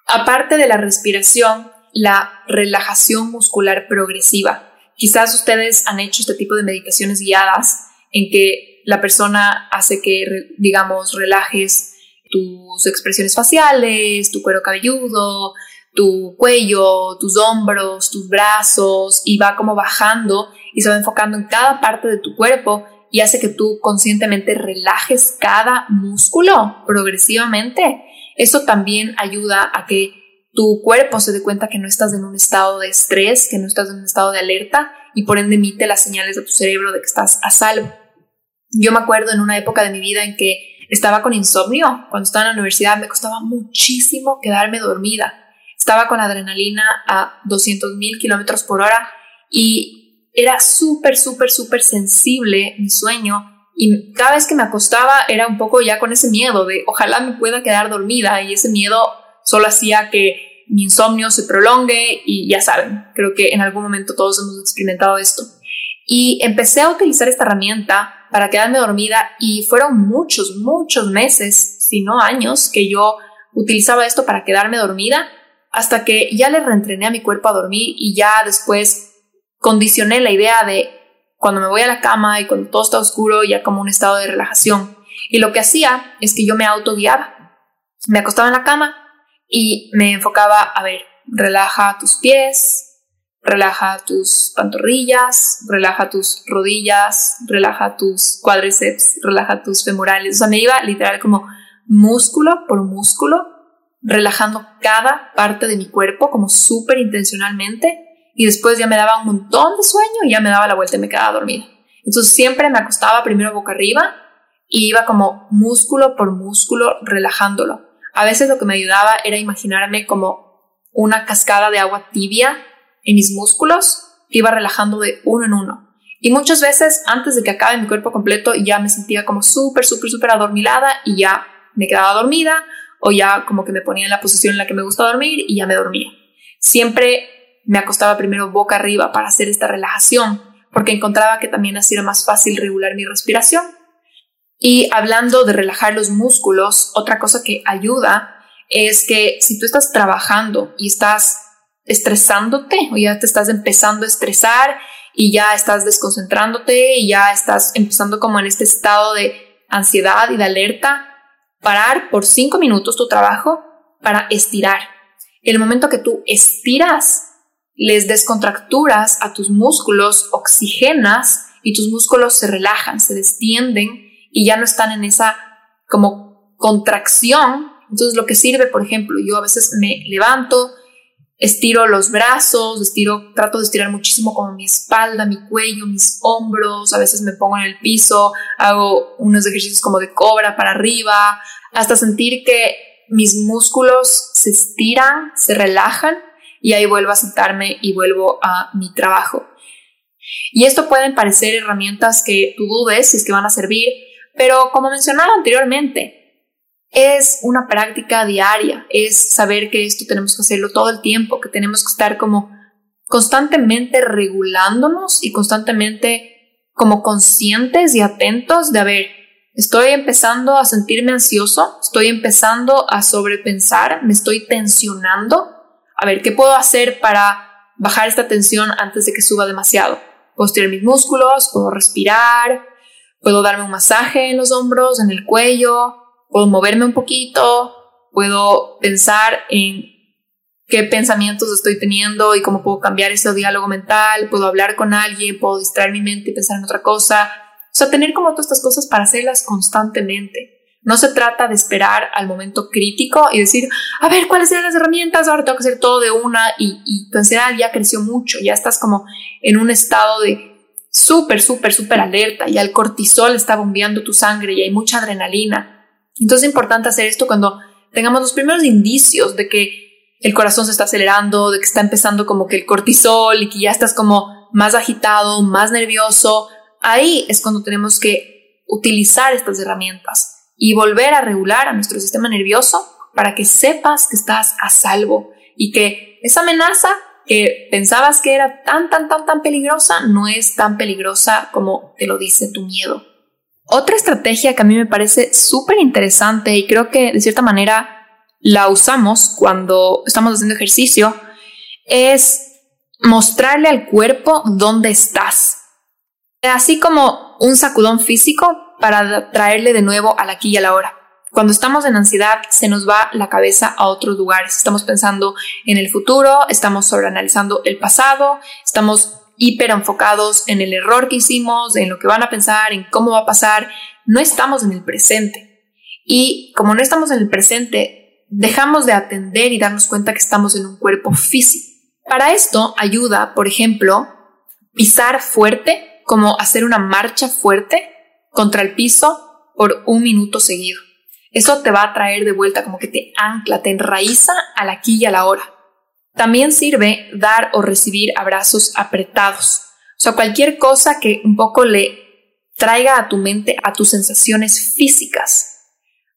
Aparte de la respiración, la relajación muscular progresiva Quizás ustedes han hecho este tipo de meditaciones guiadas en que la persona hace que, digamos, relajes tus expresiones faciales, tu cuero cabelludo, tu cuello, tus hombros, tus brazos y va como bajando y se va enfocando en cada parte de tu cuerpo y hace que tú conscientemente relajes cada músculo progresivamente, eso también ayuda a que tu cuerpo se dé cuenta que no estás en un estado de estrés, que no estás en un estado de alerta y por ende emite las señales de tu cerebro de que estás a salvo. Yo me acuerdo en una época de mi vida en que estaba con insomnio. Cuando estaba en la universidad me costaba muchísimo quedarme dormida. Estaba con adrenalina a 200 mil kilómetros por hora y era súper, súper, súper sensible mi sueño. Y cada vez que me acostaba era un poco ya con ese miedo de ojalá me pueda quedar dormida y ese miedo solo hacía que mi insomnio se prolongue y ya saben, creo que en algún momento todos hemos experimentado esto. Y empecé a utilizar esta herramienta para quedarme dormida y fueron muchos, muchos meses, si no años, que yo utilizaba esto para quedarme dormida hasta que ya le reentrené a mi cuerpo a dormir y ya después condicioné la idea de cuando me voy a la cama y cuando todo está oscuro, ya como un estado de relajación. Y lo que hacía es que yo me autoguiaba. Me acostaba en la cama y me enfocaba a ver, relaja tus pies, relaja tus pantorrillas, relaja tus rodillas, relaja tus cuádriceps, relaja tus femorales. O sea, me iba literal como músculo por músculo, relajando cada parte de mi cuerpo como súper intencionalmente y después ya me daba un montón de sueño y ya me daba la vuelta y me quedaba dormida. Entonces siempre me acostaba primero boca arriba y iba como músculo por músculo relajándolo. A veces lo que me ayudaba era imaginarme como una cascada de agua tibia en mis músculos, iba relajando de uno en uno. Y muchas veces antes de que acabe mi cuerpo completo ya me sentía como súper, súper, súper adormilada y ya me quedaba dormida o ya como que me ponía en la posición en la que me gusta dormir y ya me dormía. Siempre me acostaba primero boca arriba para hacer esta relajación porque encontraba que también así era más fácil regular mi respiración. Y hablando de relajar los músculos, otra cosa que ayuda es que si tú estás trabajando y estás estresándote o ya te estás empezando a estresar y ya estás desconcentrándote y ya estás empezando como en este estado de ansiedad y de alerta, parar por cinco minutos tu trabajo para estirar. El momento que tú estiras, les descontracturas a tus músculos, oxigenas y tus músculos se relajan, se destienden y ya no están en esa como contracción. Entonces lo que sirve, por ejemplo, yo a veces me levanto, estiro los brazos, estiro, trato de estirar muchísimo como mi espalda, mi cuello, mis hombros, a veces me pongo en el piso, hago unos ejercicios como de cobra para arriba, hasta sentir que mis músculos se estiran, se relajan y ahí vuelvo a sentarme y vuelvo a mi trabajo. Y esto pueden parecer herramientas que tú dudes si es que van a servir, pero como mencionaba anteriormente, es una práctica diaria, es saber que esto tenemos que hacerlo todo el tiempo, que tenemos que estar como constantemente regulándonos y constantemente como conscientes y atentos de, a ver, estoy empezando a sentirme ansioso, estoy empezando a sobrepensar, me estoy tensionando, a ver, ¿qué puedo hacer para bajar esta tensión antes de que suba demasiado? Puedo estirar mis músculos, puedo respirar, puedo darme un masaje en los hombros, en el cuello, puedo moverme un poquito, puedo pensar en qué pensamientos estoy teniendo y cómo puedo cambiar ese diálogo mental, puedo hablar con alguien, puedo distraer mi mente y pensar en otra cosa. O sea, tener como todas estas cosas para hacerlas constantemente. No se trata de esperar al momento crítico y decir, a ver, ¿cuáles eran las herramientas? Ahora tengo que hacer todo de una y, y tu ansiedad ya creció mucho, ya estás como en un estado de súper, súper, súper alerta, ya el cortisol está bombeando tu sangre y hay mucha adrenalina. Entonces es importante hacer esto cuando tengamos los primeros indicios de que el corazón se está acelerando, de que está empezando como que el cortisol y que ya estás como más agitado, más nervioso. Ahí es cuando tenemos que utilizar estas herramientas y volver a regular a nuestro sistema nervioso para que sepas que estás a salvo y que esa amenaza que pensabas que era tan, tan, tan, tan peligrosa no es tan peligrosa como te lo dice tu miedo. Otra estrategia que a mí me parece súper interesante y creo que de cierta manera la usamos cuando estamos haciendo ejercicio es mostrarle al cuerpo dónde estás. Así como un sacudón físico para traerle de nuevo al aquí y a la hora. Cuando estamos en ansiedad se nos va la cabeza a otros lugares. Estamos pensando en el futuro, estamos sobreanalizando el pasado, estamos hiper enfocados en el error que hicimos, en lo que van a pensar, en cómo va a pasar, no estamos en el presente. Y como no estamos en el presente, dejamos de atender y darnos cuenta que estamos en un cuerpo físico. Para esto ayuda, por ejemplo, pisar fuerte, como hacer una marcha fuerte contra el piso por un minuto seguido. Eso te va a traer de vuelta como que te ancla, te enraiza al aquí y a la hora. También sirve dar o recibir abrazos apretados. O sea, cualquier cosa que un poco le traiga a tu mente a tus sensaciones físicas.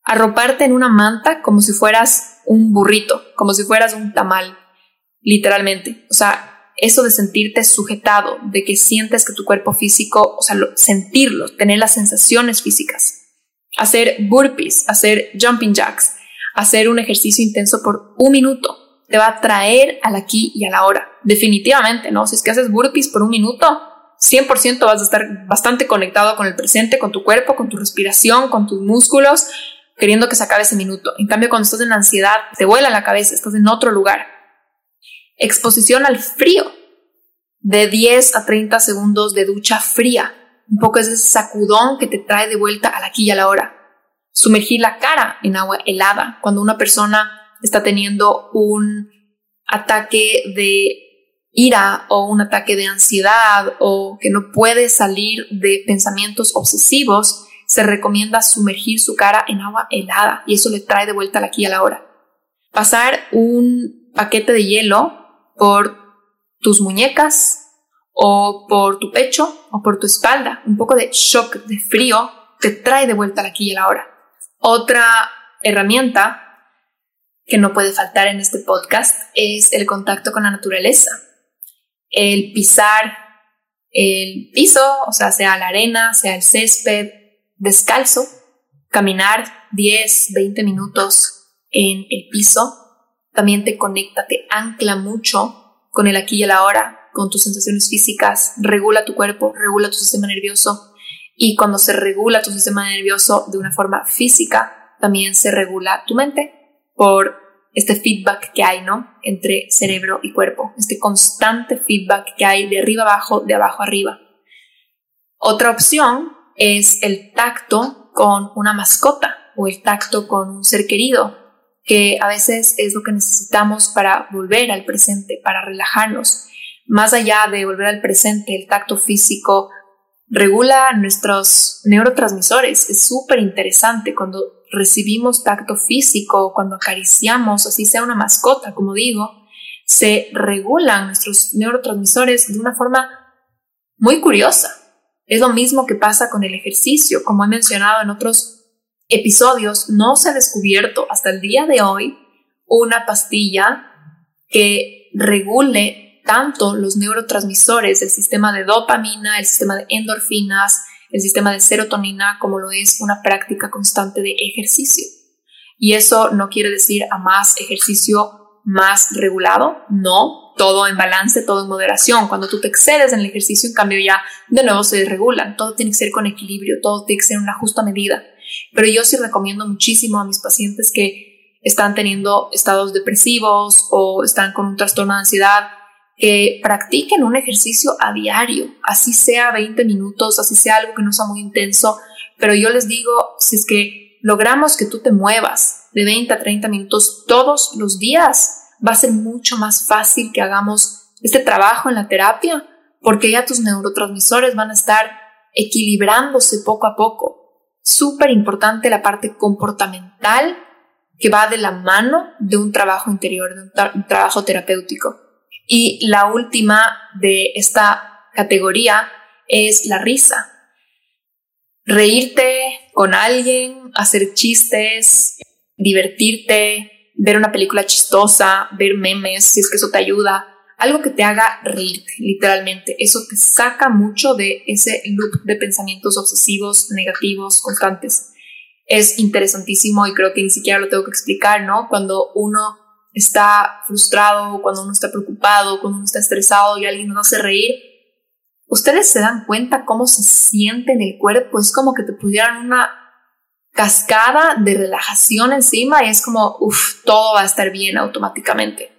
Arroparte en una manta como si fueras un burrito, como si fueras un tamal, literalmente. O sea, eso de sentirte sujetado, de que sientes que tu cuerpo físico, o sea, sentirlo, tener las sensaciones físicas. Hacer burpees, hacer jumping jacks, hacer un ejercicio intenso por un minuto, te va a traer al aquí y a la hora. Definitivamente, ¿no? Si es que haces burpees por un minuto, 100% vas a estar bastante conectado con el presente, con tu cuerpo, con tu respiración, con tus músculos, queriendo que se acabe ese minuto. En cambio, cuando estás en ansiedad, te vuela la cabeza, estás en otro lugar. Exposición al frío, de 10 a 30 segundos de ducha fría. Un poco ese sacudón que te trae de vuelta a la aquí y a la hora. Sumergir la cara en agua helada cuando una persona está teniendo un ataque de ira o un ataque de ansiedad o que no puede salir de pensamientos obsesivos, se recomienda sumergir su cara en agua helada y eso le trae de vuelta a la aquí y a la hora. Pasar un paquete de hielo por tus muñecas o por tu pecho o por tu espalda. Un poco de shock, de frío, te trae de vuelta aquí y a la hora. Otra herramienta que no puede faltar en este podcast es el contacto con la naturaleza. El pisar el piso, o sea, sea la arena, sea el césped, descalzo, caminar 10, 20 minutos en el piso también te conecta, te ancla mucho con el aquí y el ahora, con tus sensaciones físicas, regula tu cuerpo, regula tu sistema nervioso y cuando se regula tu sistema nervioso de una forma física, también se regula tu mente por este feedback que hay, ¿no? Entre cerebro y cuerpo, este constante feedback que hay de arriba abajo, de abajo arriba. Otra opción es el tacto con una mascota o el tacto con un ser querido, que a veces es lo que necesitamos para volver al presente, para relajarnos. Más allá de volver al presente, el tacto físico regula nuestros neurotransmisores. Es súper interesante cuando recibimos tacto físico, cuando acariciamos, así sea una mascota, como digo, se regulan nuestros neurotransmisores de una forma muy curiosa. Es lo mismo que pasa con el ejercicio, como he mencionado en otros episodios no se ha descubierto hasta el día de hoy una pastilla que regule tanto los neurotransmisores, el sistema de dopamina, el sistema de endorfinas, el sistema de serotonina, como lo es una práctica constante de ejercicio. Y eso no quiere decir a más ejercicio más regulado, no, todo en balance, todo en moderación. Cuando tú te excedes en el ejercicio, en cambio ya de nuevo se desregulan, todo tiene que ser con equilibrio, todo tiene que ser en una justa medida. Pero yo sí recomiendo muchísimo a mis pacientes que están teniendo estados depresivos o están con un trastorno de ansiedad que practiquen un ejercicio a diario, así sea 20 minutos, así sea algo que no sea muy intenso, pero yo les digo, si es que logramos que tú te muevas de 20 a 30 minutos todos los días, va a ser mucho más fácil que hagamos este trabajo en la terapia, porque ya tus neurotransmisores van a estar equilibrándose poco a poco súper importante la parte comportamental que va de la mano de un trabajo interior, de un, trabajo terapéutico. Y la última de esta categoría es la risa. Reírte con alguien, hacer chistes, divertirte, ver una película chistosa, ver memes, si es que eso te ayuda, algo que te haga reírte, literalmente. Eso te saca mucho de ese loop de pensamientos obsesivos, negativos, constantes. Es interesantísimo y creo que ni siquiera lo tengo que explicar, ¿no? Cuando uno está frustrado, cuando uno está preocupado, cuando uno está estresado y alguien nos hace reír, ustedes se dan cuenta cómo se siente en el cuerpo. Es como que te pudieran una cascada de relajación encima y es como, uff, todo va a estar bien automáticamente.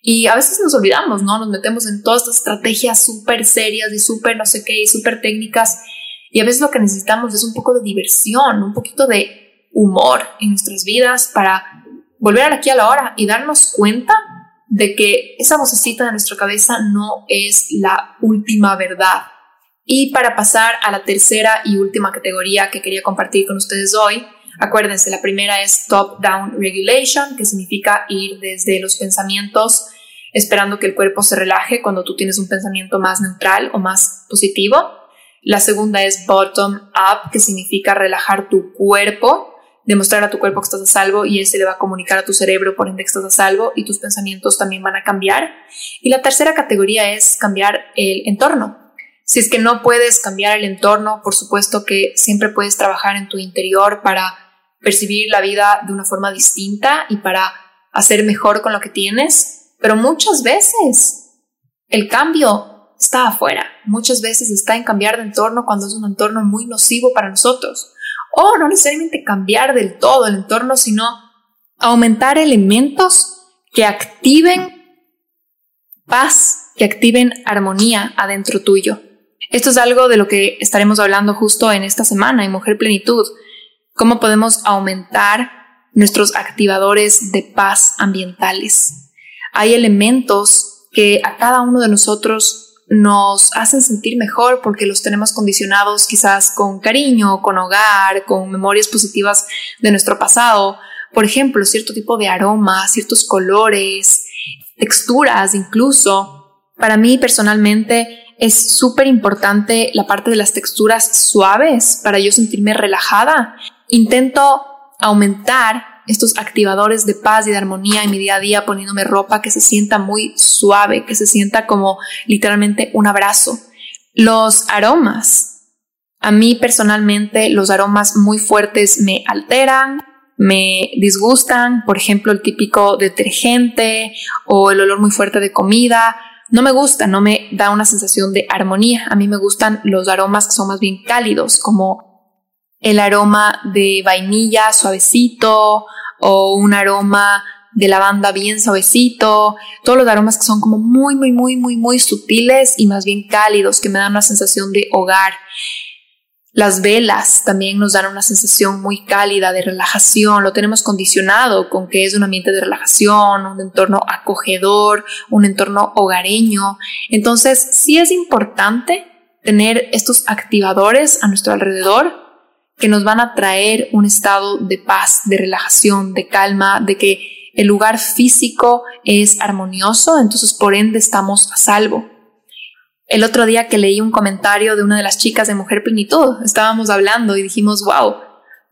Y a veces nos olvidamos, ¿no? Nos metemos en todas estas estrategias súper serias y súper no sé qué y súper técnicas. Y a veces lo que necesitamos es un poco de diversión, un poquito de humor en nuestras vidas para volver aquí a la hora y darnos cuenta de que esa vocecita de nuestra cabeza no es la última verdad. Y para pasar a la tercera y última categoría que quería compartir con ustedes hoy, acuérdense, la primera es top-down regulation, que significa ir desde los pensamientos esperando que el cuerpo se relaje cuando tú tienes un pensamiento más neutral o más positivo. La segunda es bottom up, que significa relajar tu cuerpo, demostrar a tu cuerpo que estás a salvo y ese le va a comunicar a tu cerebro por ende que estás a salvo y tus pensamientos también van a cambiar. Y la tercera categoría es cambiar el entorno. Si es que no puedes cambiar el entorno, por supuesto que siempre puedes trabajar en tu interior para percibir la vida de una forma distinta y para hacer mejor con lo que tienes. Pero muchas veces el cambio está afuera, muchas veces está en cambiar de entorno cuando es un entorno muy nocivo para nosotros. O no necesariamente cambiar del todo el entorno, sino aumentar elementos que activen paz, que activen armonía adentro tuyo. Esto es algo de lo que estaremos hablando justo en esta semana en Mujer Plenitud. Cómo podemos aumentar nuestros activadores de paz ambientales hay elementos que a cada uno de nosotros nos hacen sentir mejor porque los tenemos condicionados quizás con cariño, con hogar, con memorias positivas de nuestro pasado. Por ejemplo, cierto tipo de aromas, ciertos colores, texturas incluso. Para mí personalmente es súper importante la parte de las texturas suaves para yo sentirme relajada. Intento aumentar estos activadores de paz y de armonía en mi día a día poniéndome ropa que se sienta muy suave, que se sienta como literalmente un abrazo. Los aromas. A mí personalmente los aromas muy fuertes me alteran, me disgustan, por ejemplo el típico detergente o el olor muy fuerte de comida. No me gusta, no me da una sensación de armonía. A mí me gustan los aromas que son más bien cálidos, como el aroma de vainilla suavecito o un aroma de lavanda bien suavecito, todos los aromas que son como muy, muy, muy, muy, muy sutiles y más bien cálidos, que me dan una sensación de hogar. Las velas también nos dan una sensación muy cálida de relajación, lo tenemos condicionado con que es un ambiente de relajación, un entorno acogedor, un entorno hogareño. Entonces, sí es importante tener estos activadores a nuestro alrededor que nos van a traer un estado de paz, de relajación, de calma, de que el lugar físico es armonioso, entonces por ende estamos a salvo. El otro día que leí un comentario de una de las chicas de Mujer Plenitud, estábamos hablando y dijimos, wow,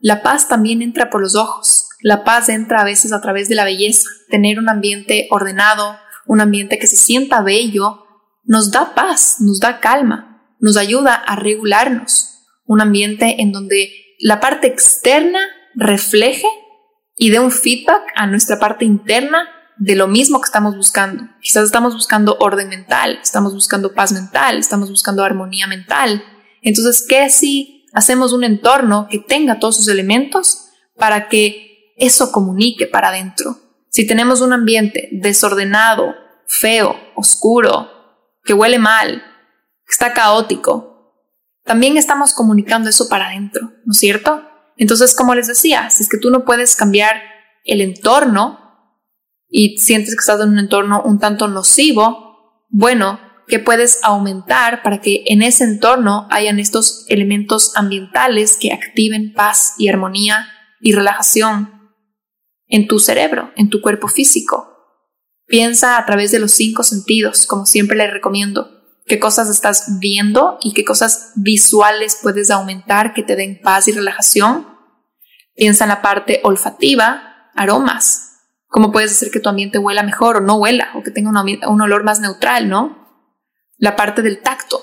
la paz también entra por los ojos, la paz entra a veces a través de la belleza, tener un ambiente ordenado, un ambiente que se sienta bello, nos da paz, nos da calma, nos ayuda a regularnos un ambiente en donde la parte externa refleje y dé un feedback a nuestra parte interna de lo mismo que estamos buscando. Quizás estamos buscando orden mental, estamos buscando paz mental, estamos buscando armonía mental. Entonces, ¿qué si hacemos un entorno que tenga todos sus elementos para que eso comunique para adentro? Si tenemos un ambiente desordenado, feo, oscuro, que huele mal, que está caótico, también estamos comunicando eso para adentro, ¿no es cierto? Entonces, como les decía, si es que tú no puedes cambiar el entorno y sientes que estás en un entorno un tanto nocivo, bueno, ¿qué puedes aumentar para que en ese entorno hayan estos elementos ambientales que activen paz y armonía y relajación en tu cerebro, en tu cuerpo físico? Piensa a través de los cinco sentidos, como siempre les recomiendo qué cosas estás viendo y qué cosas visuales puedes aumentar que te den paz y relajación. Piensa en la parte olfativa, aromas. ¿Cómo puedes hacer que tu ambiente huela mejor o no huela o que tenga un, olor más neutral, no? La parte del tacto.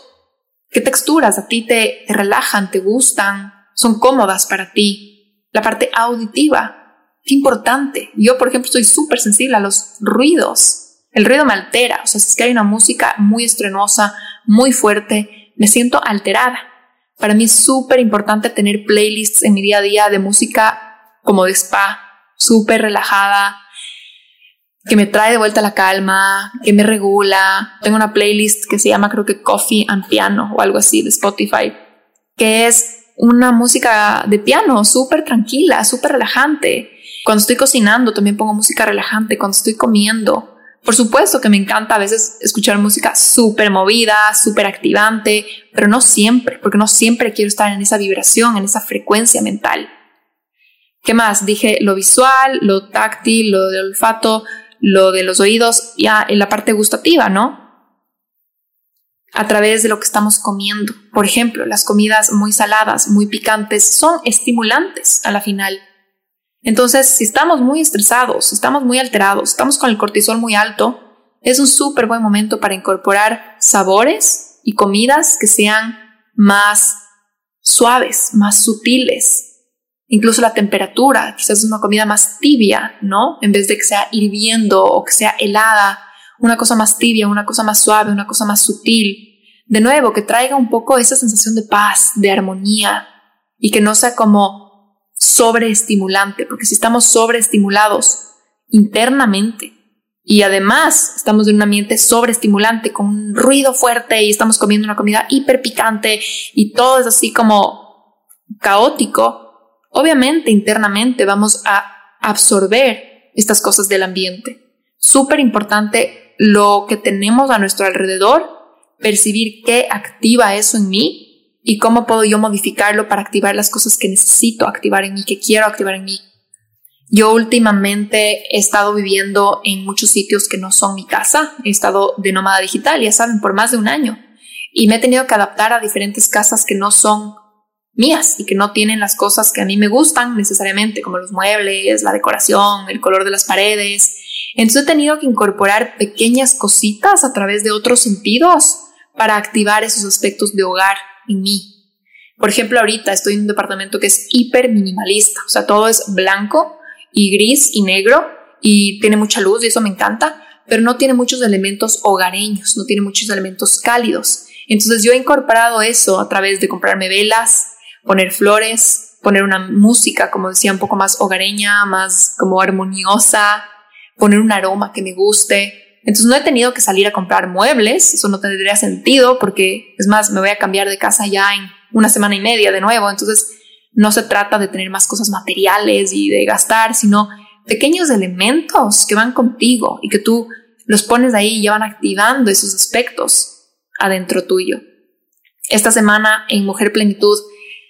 ¿Qué texturas a ti te, relajan, te gustan, son cómodas para ti? La parte auditiva. Qué importante. Yo, por ejemplo, estoy súper sensible a los ruidos el ruido me altera, o sea, si es que hay una música muy estrenosa, muy fuerte, me siento alterada. Para mí es súper importante tener playlists en mi día a día de música como de spa, súper relajada, que me trae de vuelta la calma, que me regula. Tengo una playlist que se llama creo que Coffee and Piano o algo así de Spotify, que es una música de piano súper tranquila, súper relajante. Cuando estoy cocinando también pongo música relajante, cuando estoy comiendo. Por supuesto que me encanta a veces escuchar música súper movida, súper activante, pero no siempre, porque no siempre quiero estar en esa vibración, en esa frecuencia mental. ¿Qué más? Dije lo visual, lo táctil, lo de olfato, lo de los oídos, ya en la parte gustativa, ¿no? A través de lo que estamos comiendo. Por ejemplo, las comidas muy saladas, muy picantes, son estimulantes a la final. Entonces, si estamos muy estresados, si estamos muy alterados, estamos con el cortisol muy alto, es un súper buen momento para incorporar sabores y comidas que sean más suaves, más sutiles, incluso la temperatura, quizás una comida más tibia, ¿no? En vez de que sea hirviendo o que sea helada, una cosa más tibia, una cosa más suave, una cosa más sutil. De nuevo, que traiga un poco esa sensación de paz, de armonía y que no sea como sobreestimulante, porque si estamos sobreestimulados internamente y además estamos en un ambiente sobreestimulante con un ruido fuerte y estamos comiendo una comida hiper picante y todo es así como caótico, Obviamente internamente vamos a absorber estas cosas del ambiente. Súper importante lo que tenemos a nuestro alrededor, percibir qué activa eso en mí y cómo puedo yo modificarlo para activar las cosas que necesito activar en mí, que quiero activar en mí. Yo últimamente he estado viviendo en muchos sitios que no son mi casa, he estado de nómada digital, ya saben, por más de un año, y me he tenido que adaptar a diferentes casas que no son mías y que no tienen las cosas que a mí me gustan necesariamente, como los muebles, la decoración, el color de las paredes. Entonces he tenido que incorporar pequeñas cositas a través de otros sentidos para activar esos aspectos de hogar en mí. Por ejemplo, ahorita estoy en un departamento que es hiper minimalista, o sea, todo es blanco y gris y negro y tiene mucha luz y eso me encanta, pero no tiene muchos elementos hogareños, no tiene muchos elementos cálidos. Entonces yo he incorporado eso a través de comprarme velas, poner flores, poner una música, como decía, un poco más hogareña, más como armoniosa, poner un aroma que me guste. Entonces no he tenido que salir a comprar muebles, eso no tendría sentido porque es más, me voy a cambiar de casa ya en una semana y media de nuevo, entonces no se trata de tener más cosas materiales y de gastar, sino pequeños elementos que van contigo y que tú los pones ahí y ya van activando esos aspectos adentro tuyo. Esta semana en Mujer Plenitud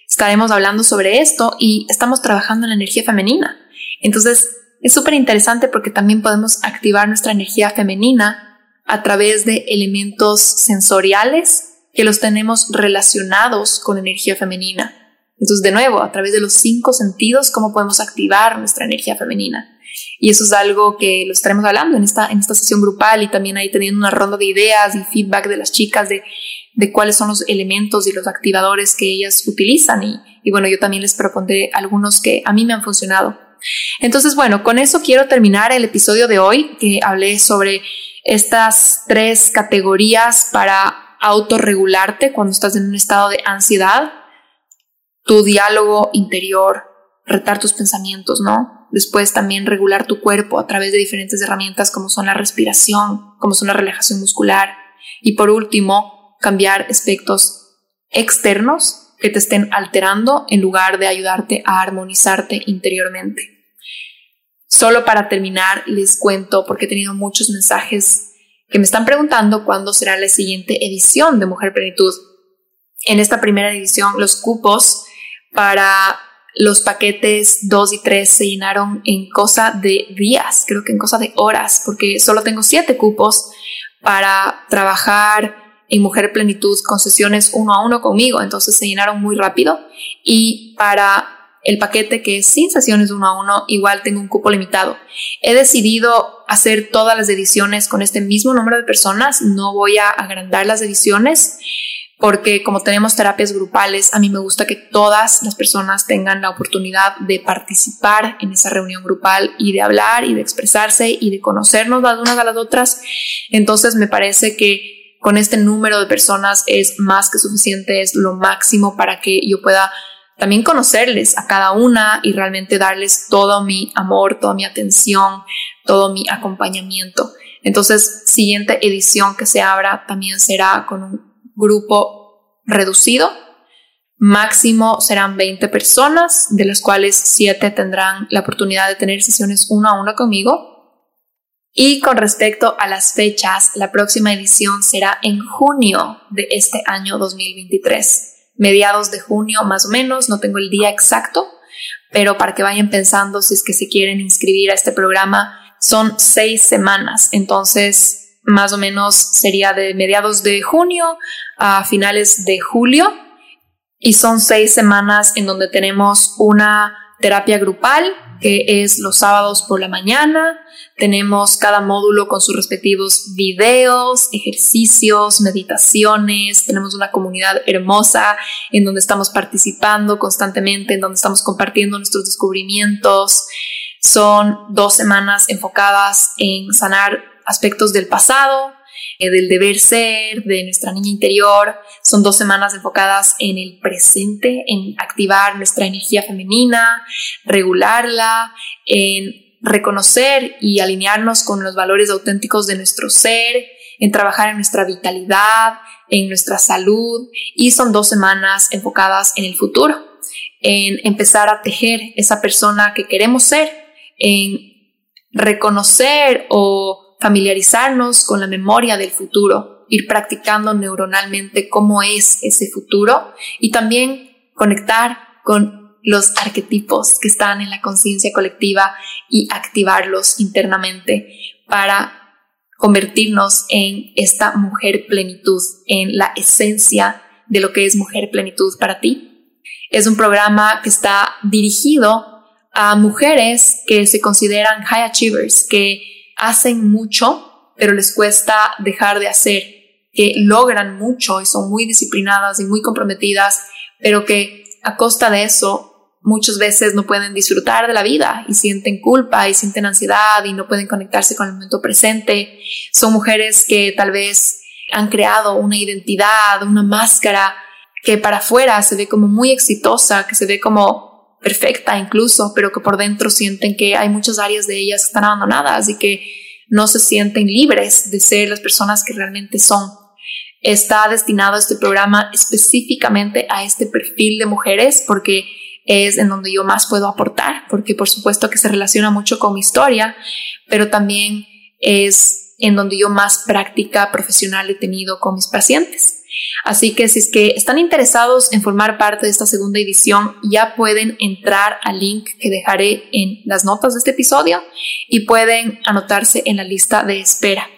estaremos hablando sobre esto y estamos trabajando en la energía femenina. Entonces, es súper interesante porque también podemos activar nuestra energía femenina a través de elementos sensoriales que los tenemos relacionados con energía femenina. Entonces, de nuevo, a través de los cinco sentidos, cómo podemos activar nuestra energía femenina. Y eso es algo que lo estaremos hablando en esta, en esta sesión grupal y también ahí teniendo una ronda de ideas y feedback de las chicas de de cuáles son los elementos y los activadores que ellas utilizan y, y bueno, yo también les propondré algunos que a mí me han funcionado. Entonces, bueno, con eso quiero terminar el episodio de hoy, que hablé sobre estas tres categorías para autorregularte cuando estás en un estado de ansiedad, tu diálogo interior, retar tus pensamientos, ¿no? Después también regular tu cuerpo a través de diferentes herramientas como son la respiración, como son la relajación muscular. Y por último, cambiar aspectos externos que te estén alterando en lugar de ayudarte a armonizarte interiormente. Solo para terminar, les cuento, porque he tenido muchos mensajes que me están preguntando cuándo será la siguiente edición de Mujer Plenitud. En esta primera edición, los cupos para los paquetes 2 y 3 se llenaron en cosa de días, creo que en cosa de horas, porque solo tengo 7 cupos para trabajar en Mujer Plenitud con sesiones uno a uno conmigo, entonces se llenaron muy rápido y para el paquete que es sin sesiones uno a uno, igual tengo un cupo limitado. He decidido hacer todas las ediciones con este mismo número de personas, no voy a agrandar las ediciones porque como tenemos terapias grupales, a mí me gusta que todas las personas tengan la oportunidad de participar en esa reunión grupal y de hablar y de expresarse y de conocernos las unas a las otras. Entonces me parece que con este número de personas es más que suficiente, es lo máximo para que yo pueda también conocerles a cada una y realmente darles todo mi amor, toda mi atención, todo mi acompañamiento. Entonces, siguiente edición que se abra también será con un grupo reducido. Máximo serán 20 personas, de las cuales 7 tendrán la oportunidad de tener sesiones uno a uno conmigo. Y con respecto a las fechas, la próxima edición será en junio de este año 2023, mediados de junio más o menos, no tengo el día exacto, pero para que vayan pensando si es que se quieren inscribir a este programa, son seis semanas, entonces más o menos sería de mediados de junio a finales de julio. Y son seis semanas en donde tenemos una terapia grupal que es los sábados por la mañana. Tenemos cada módulo con sus respectivos videos, ejercicios, meditaciones. Tenemos una comunidad hermosa en donde estamos participando constantemente, en donde estamos compartiendo nuestros descubrimientos. Son dos semanas enfocadas en sanar aspectos del pasado, del deber ser, de nuestra niña interior. Son dos semanas enfocadas en el presente, en activar nuestra energía femenina, regularla, en reconocer y alinearnos con los valores auténticos de nuestro ser, en trabajar en nuestra vitalidad, en nuestra salud. Y son dos semanas enfocadas en el futuro, en empezar a tejer esa persona que queremos ser, en reconocer o familiarizarnos con la memoria del futuro, ir practicando neuronalmente cómo es ese futuro y también conectar con los arquetipos que están en la conciencia colectiva y activarlos internamente para convertirnos en esta mujer plenitud, en la esencia de lo que es mujer plenitud para ti. Es un programa que está dirigido a mujeres que se consideran high achievers, que hacen mucho, pero les cuesta dejar de hacer, que logran mucho y son muy disciplinadas y muy comprometidas, pero que a costa de eso muchas veces no pueden disfrutar de la vida y sienten culpa y sienten ansiedad y no pueden conectarse con el momento presente. Son mujeres que tal vez han creado una identidad, una máscara que para afuera se ve como muy exitosa, que se ve como perfecta incluso, pero que por dentro sienten que hay muchas áreas de ellas que están abandonadas y que no se sienten libres de ser las personas que realmente son. Está destinado este programa específicamente a este perfil de mujeres porque es en donde yo más puedo aportar, porque por supuesto que se relaciona mucho con mi historia, pero también es en donde yo más práctica profesional he tenido con mis pacientes. Así que si es que están interesados en formar parte de esta segunda edición, ya pueden entrar al link que dejaré en las notas de este episodio y pueden anotarse en la lista de espera.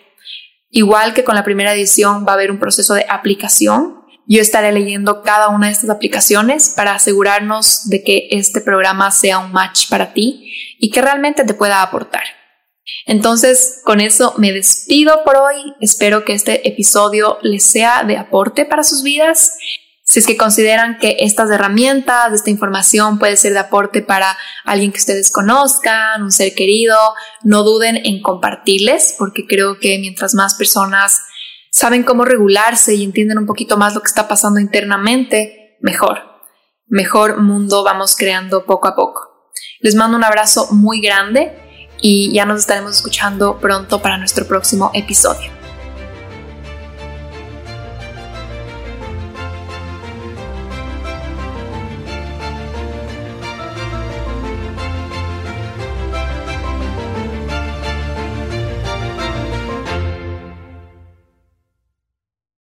Igual que con la primera edición va a haber un proceso de aplicación. Yo estaré leyendo cada una de estas aplicaciones para asegurarnos de que este programa sea un match para ti y que realmente te pueda aportar. Entonces, con eso me despido por hoy. Espero que este episodio les sea de aporte para sus vidas. Si es que consideran que estas herramientas, esta información puede ser de aporte para alguien que ustedes conozcan, un ser querido, no duden en compartirles, porque creo que mientras más personas saben cómo regularse y entienden un poquito más lo que está pasando internamente, mejor. Mejor mundo vamos creando poco a poco. Les mando un abrazo muy grande y ya nos estaremos escuchando pronto para nuestro próximo episodio.